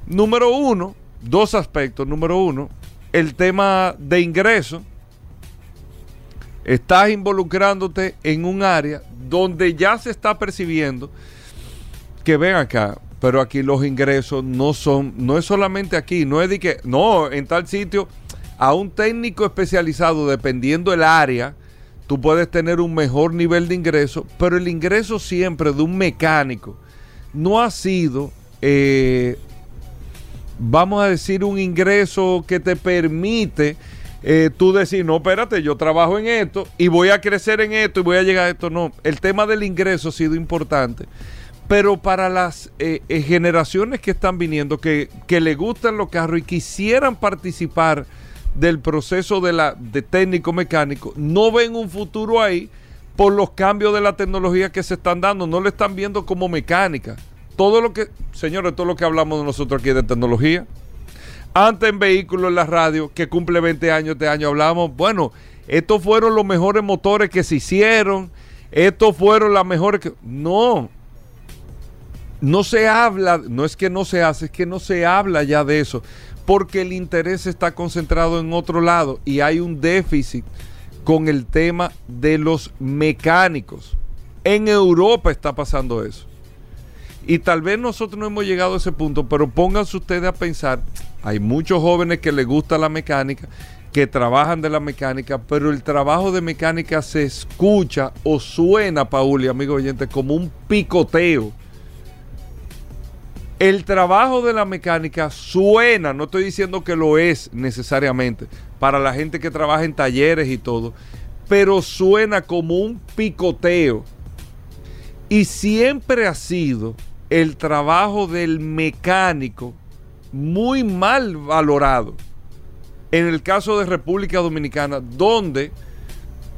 Número uno, dos aspectos. Número uno, el tema de ingreso. Estás involucrándote en un área donde ya se está percibiendo que ven acá, pero aquí los ingresos no son, no es solamente aquí, no es de que, no, en tal sitio, a un técnico especializado, dependiendo el área, tú puedes tener un mejor nivel de ingreso, pero el ingreso siempre de un mecánico no ha sido, eh, vamos a decir, un ingreso que te permite eh, tú decir, no, espérate, yo trabajo en esto y voy a crecer en esto y voy a llegar a esto. No, el tema del ingreso ha sido importante pero para las eh, eh, generaciones que están viniendo, que, que le gustan los carros y quisieran participar del proceso de, la, técnico mecánico, no ven un futuro ahí por los cambios de la tecnología que se están dando, no lo están viendo como mecánica. Todo lo que, señores, todo lo que hablamos nosotros aquí de tecnología. Antes en vehículos en la radio, que cumple 20 años este año, hablamos, bueno, estos fueron los mejores motores que se hicieron, estos fueron las mejores que... No, no se habla, no es que no se hace, es que no se habla ya de eso, porque el interés está concentrado en otro lado y hay un déficit con el tema de los mecánicos. En Europa está pasando eso. Y tal vez nosotros no hemos llegado a ese punto, pero pónganse ustedes a pensar, hay muchos jóvenes que les gusta la mecánica, que trabajan de la mecánica, pero el trabajo de mecánica se escucha o suena, Paul y amigo oyente, como un picoteo el trabajo de la mecánica suena, no estoy diciendo que lo es necesariamente, para la gente que trabaja en talleres y todo, pero suena como un picoteo. Y siempre ha sido el trabajo del mecánico muy mal valorado. En el caso de República Dominicana, donde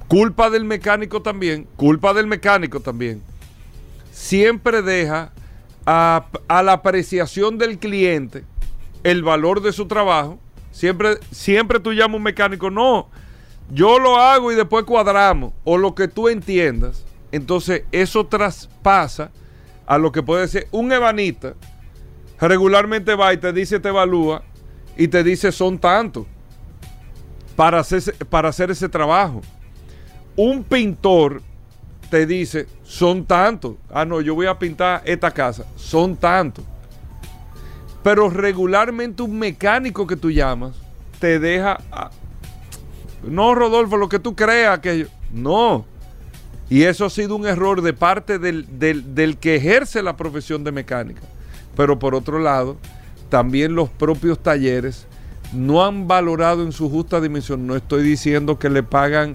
culpa del mecánico también, culpa del mecánico también, siempre deja a, la apreciación del cliente el valor de su trabajo. Siempre, siempre tú llamas un mecánico, no, yo lo hago y después cuadramos, o lo que tú entiendas. Entonces, eso traspasa a lo que puede ser un ebanista. Regularmente va y te dice, te evalúa y te dice, son tantos para hacer, para hacer ese trabajo. Un pintor te dice, son tantos. Ah, no, yo voy a pintar esta casa. Son tantos. Pero regularmente un mecánico que tú llamas te deja... no, Rodolfo, lo que tú creas que... No. Y eso ha sido un error de parte del, que ejerce la profesión de mecánica. Pero por otro lado, también los propios talleres no han valorado en su justa dimensión. No estoy diciendo que le pagan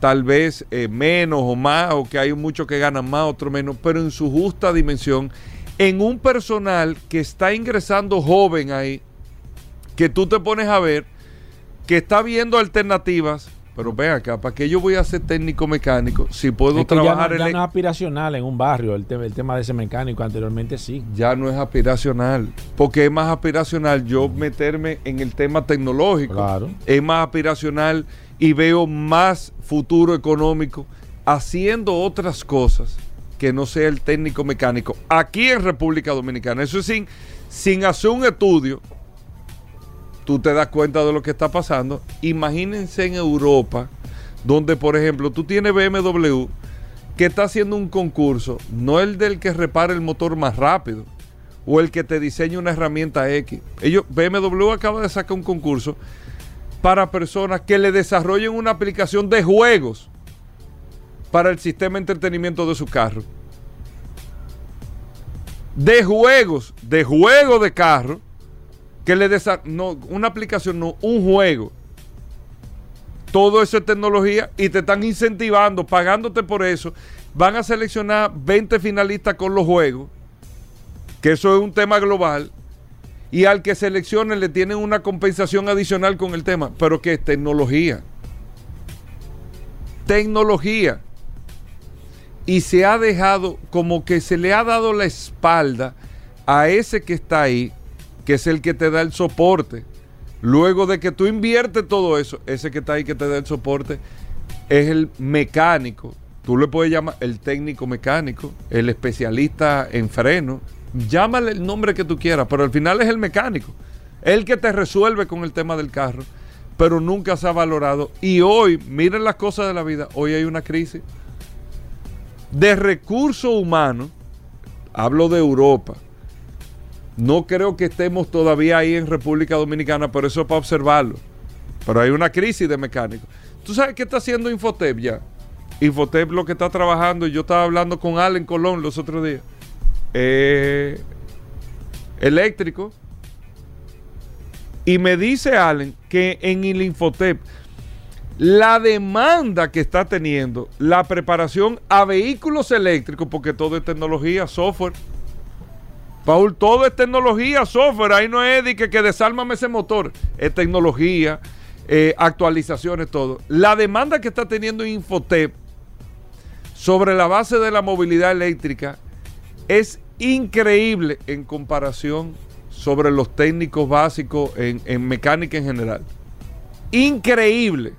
tal vez eh, menos o más, o que hay muchos que ganan más, otros menos, pero en su justa dimensión, en un personal que está ingresando joven ahí, que tú te pones a ver, que está viendo alternativas, pero ven acá, ¿para qué yo voy a ser técnico mecánico si puedo trabajar ya no, es aspiracional en un barrio el, el tema de ese mecánico, anteriormente sí. Ya no es aspiracional, porque es más aspiracional yo meterme en el tema tecnológico. Claro. Es más aspiracional y veo más futuro económico haciendo otras cosas que no sea el técnico mecánico aquí en República Dominicana. Eso es sin, sin hacer un estudio, tú te das cuenta de lo que está pasando. Imagínense en Europa, donde por ejemplo tú tienes BMW que está haciendo un concurso, no el del que repara el motor más rápido o el que te diseña una herramienta X. Ellos, BMW acaba de sacar un concurso para personas que le desarrollen una aplicación de juegos para el sistema de entretenimiento de su carro. De juegos, de juego de carro, que le no, una aplicación, no, un juego todo eso es tecnología y te están incentivando, pagándote por eso. Van a seleccionar 20 finalistas con los juegos, que eso es un tema global, y al que seleccionen le tienen una compensación adicional con el tema, pero que es tecnología. Tecnología. Y se ha dejado, como que se le ha dado la espalda a ese que está ahí, que es el que te da el soporte. Luego de que tú inviertes todo eso, ese que está ahí que te da el soporte es el mecánico. Tú le puedes llamar el técnico mecánico, el especialista en freno. Llámale el nombre que tú quieras, pero al final es el mecánico. El que te resuelve con el tema del carro, pero nunca se ha valorado. Y hoy, miren las cosas de la vida, hoy hay una crisis de recursos humanos. Hablo de Europa, no creo que estemos todavía ahí en República Dominicana, pero eso es para observarlo. Pero hay una crisis de mecánicos. ¿Tú sabes qué está haciendo Infotep ya? Infotep lo que está trabajando, y yo estaba hablando con Allen Colón los otros días. Eh, eléctrico. Y me dice Allen que en el Infotep la demanda que está teniendo la preparación a vehículos eléctricos, porque todo es tecnología, software, Paul, todo es tecnología, software. Ahí no es de que, que ese motor. Es tecnología, eh, actualizaciones, todo. La demanda que está teniendo Infotep sobre la base de la movilidad eléctrica es increíble en comparación sobre los técnicos básicos en, en mecánica en general. Increíble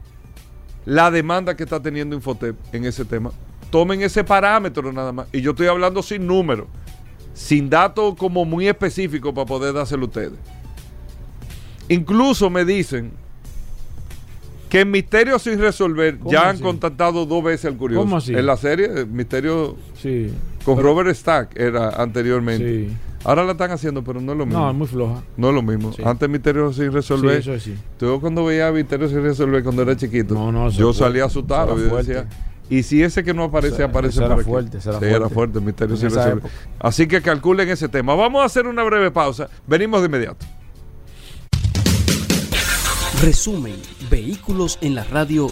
la demanda que está teniendo Infotep en ese tema. Tomen ese parámetro nada más. Y yo estoy hablando sin números sin datos como muy específicos para poder dárselo a ustedes. Incluso me dicen que en Misterio sin resolver ya han contactado dos veces al curioso. ¿Cómo así? En la serie Misterio Sí. con Pero- Robert Stack era anteriormente. Sí. Ahora la están haciendo, pero no es lo mismo. No, No, es muy floja. es lo mismo. Sí. Antes Misterio sin resolver. Sí, eso es. Yo cuando veía Misterio sin resolver cuando era chiquito, No, no, yo salía asustado. Eso y era decía. Y si ese que no aparece, aparece eso era por aquí. fuerte, eso era Sí, era fuerte. fuerte, Misterio En sin esa resolver. época. Así que calculen ese tema. Vamos a hacer una breve pausa. Venimos de inmediato. Resumen, vehículos en la radio.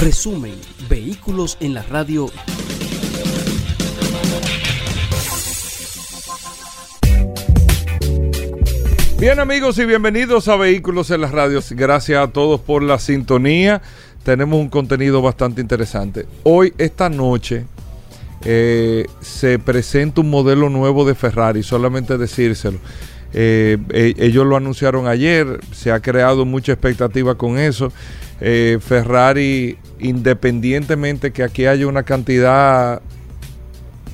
Resumen, vehículos en la radio. Bien amigos y bienvenidos a Vehículos en las Radios. Gracias a todos por la sintonía. Tenemos un contenido bastante interesante. Hoy, esta noche, eh, se presenta un modelo nuevo de Ferrari, solamente decírselo. Eh, eh, ellos lo anunciaron ayer, se ha creado mucha expectativa con eso. Eh, Ferrari, independientemente que aquí haya una cantidad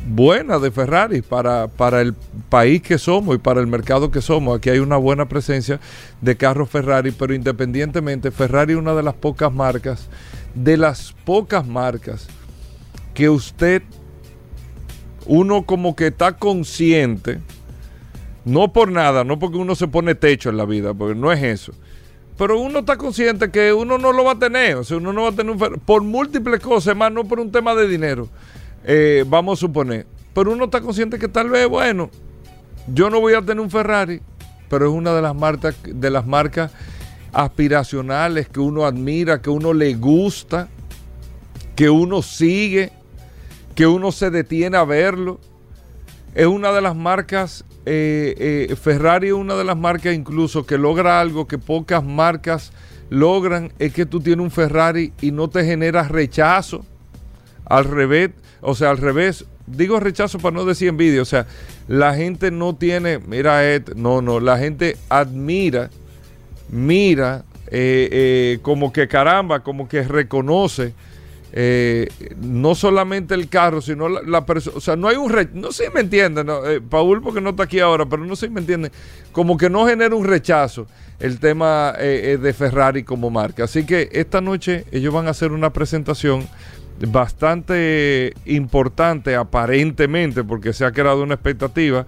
buena de Ferrari para, para el país que somos y para el mercado que somos. Aquí hay una buena presencia de carros Ferrari, pero independientemente, Ferrari es una de las pocas marcas, de las pocas marcas que usted, uno como que está consciente, no por nada, no porque uno se pone techo en la vida, porque no es eso. Pero uno está consciente que uno no lo va a tener, o sea, uno no va a tener un por múltiples cosas, más no por un tema de dinero eh, vamos a suponer. Pero uno está consciente que tal vez, bueno, yo no voy a tener un Ferrari, pero es una de las marcas, de las marcas aspiracionales que uno admira, que uno le gusta, que uno sigue, que uno se detiene a verlo. Es una de las marcas, eh, eh, Ferrari es una de las marcas incluso que logra algo que pocas marcas logran, es que tú tienes un Ferrari y no te genera rechazo. Al revés, o sea, al revés, digo rechazo para no decir envidia, o sea, la gente no tiene, mira, Ed, no, no, la gente admira, mira, eh, como que caramba, como que reconoce eh, no solamente el carro, sino la, persona. O sea, no hay un. no sé si me entienden. Eh, Paul, porque no está aquí ahora, pero no sé si me entienden. Como que no genera un rechazo el tema eh, de Ferrari como marca. Así que esta noche ellos van a hacer una presentación bastante importante, aparentemente, porque se ha creado una expectativa.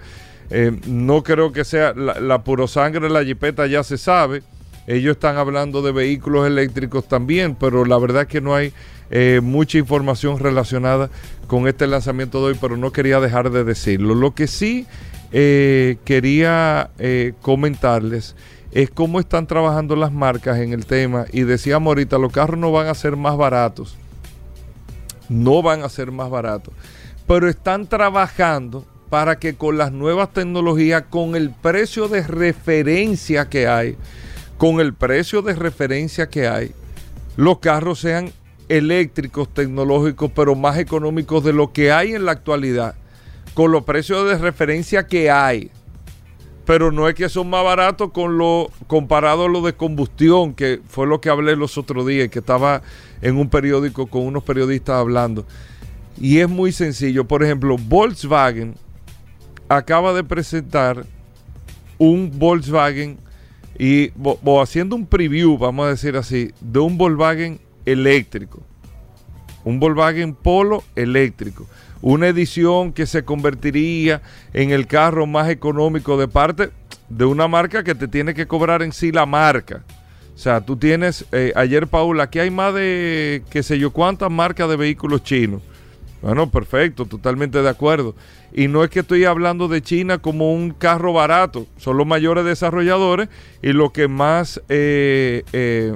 no creo que sea la, puro sangre la jipeta, ya se sabe. Ellos están hablando de vehículos eléctricos también, pero la verdad es que no hay eh, mucha información relacionada con este lanzamiento de hoy, pero no quería dejar de decirlo. Lo que sí eh, quería eh, comentarles es cómo están trabajando las marcas en el tema. Y decíamos ahorita, los carros no van a ser más baratos. No van a ser más baratos. Pero están trabajando para que con las nuevas tecnologías, con el precio de referencia que hay, con el precio de referencia que hay, los carros sean eléctricos, tecnológicos, pero más económicos de lo que hay en la actualidad, con los precios de referencia que hay. Pero no es que son más baratos con lo comparado a lo de combustión, que fue lo que hablé los otros días, que estaba en un periódico con unos periodistas hablando. Y es muy sencillo. Por ejemplo, Volkswagen acaba de presentar un Volkswagen y haciendo un preview, vamos a decir así, de un Volkswagen eléctrico. Un Volkswagen Polo eléctrico. Una edición que se convertiría en el carro más económico de parte de una marca que te tiene que cobrar en sí la marca. O sea, tú tienes, eh, ayer Paula, aquí hay más de qué sé yo cuántas marcas de vehículos chinos. Bueno, perfecto, totalmente de acuerdo. Y no es que estoy hablando de China como un carro barato, son los mayores desarrolladores y los que más eh, eh,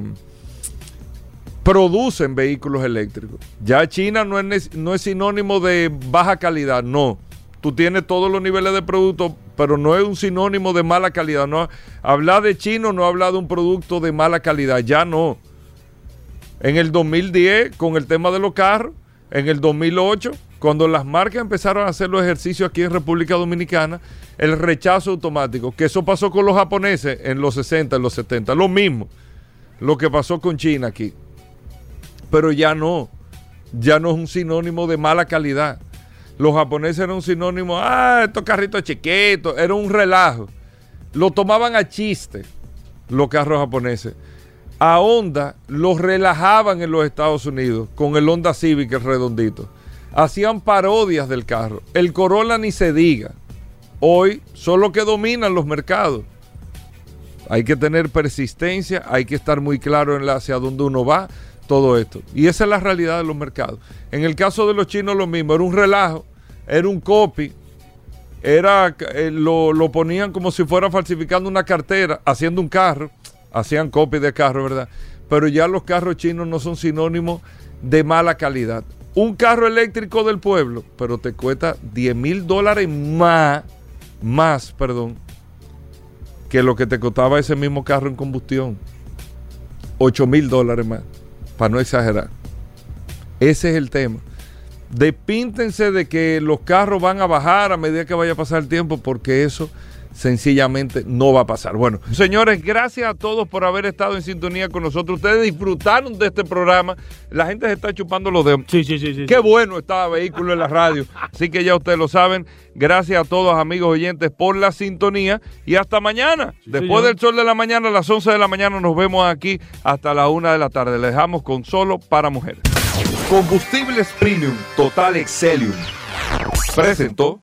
producen vehículos eléctricos. Ya China no es, no es sinónimo de baja calidad, no. Tú tienes todos los niveles de producto, pero no es un sinónimo de mala calidad. No, hablar de chino no habla de un producto de mala calidad, ya no. En el 2010, con el tema de los carros, en el 2008, cuando las marcas empezaron a hacer los ejercicios aquí en República Dominicana, el rechazo automático, que eso pasó con los japoneses en los 60, en los 70, lo mismo, lo que pasó con China aquí pero ya no. Ya no es un sinónimo de mala calidad. Los japoneses eran un sinónimo, ah, estos carritos chiquitos, era un relajo. Lo tomaban a chiste los carros japoneses. A Honda los relajaban en los Estados Unidos con el Honda Civic, el redondito. Hacían parodias del carro. El Corolla ni se diga. Hoy son los que dominan los mercados. Hay que tener persistencia, hay que estar muy claro en la, hacia dónde uno va todo esto. Y esa es la realidad de los mercados. En el caso de los chinos lo mismo, era un relajo, era un copy, era, eh, lo, ponían como si fuera falsificando una cartera, haciendo un carro, hacían copy de carro, ¿verdad? Pero ya los carros chinos no son sinónimos de mala calidad. Un carro eléctrico del pueblo, pero te cuesta 10 mil dólares más, más, perdón, que lo que te costaba ese mismo carro en combustión. 8 mil dólares más para no exagerar. Ese es el tema. Despíntense de que los carros van a bajar a medida que vaya a pasar el tiempo, porque eso sencillamente no va a pasar. Bueno, señores, gracias a todos por haber estado en sintonía con nosotros. Ustedes disfrutaron de este programa. La gente se está chupando los dedos. Sí, sí, sí. sí Qué bueno estaba Vehículo en la radio. Así que ya ustedes lo saben. Gracias a todos, amigos oyentes, por la sintonía. Y hasta mañana. Después del sol de la mañana, a las 11 de la mañana, nos vemos aquí hasta la 1 de la tarde. Les dejamos con solo para mujeres. Combustibles Premium Total Excelium. Presentó.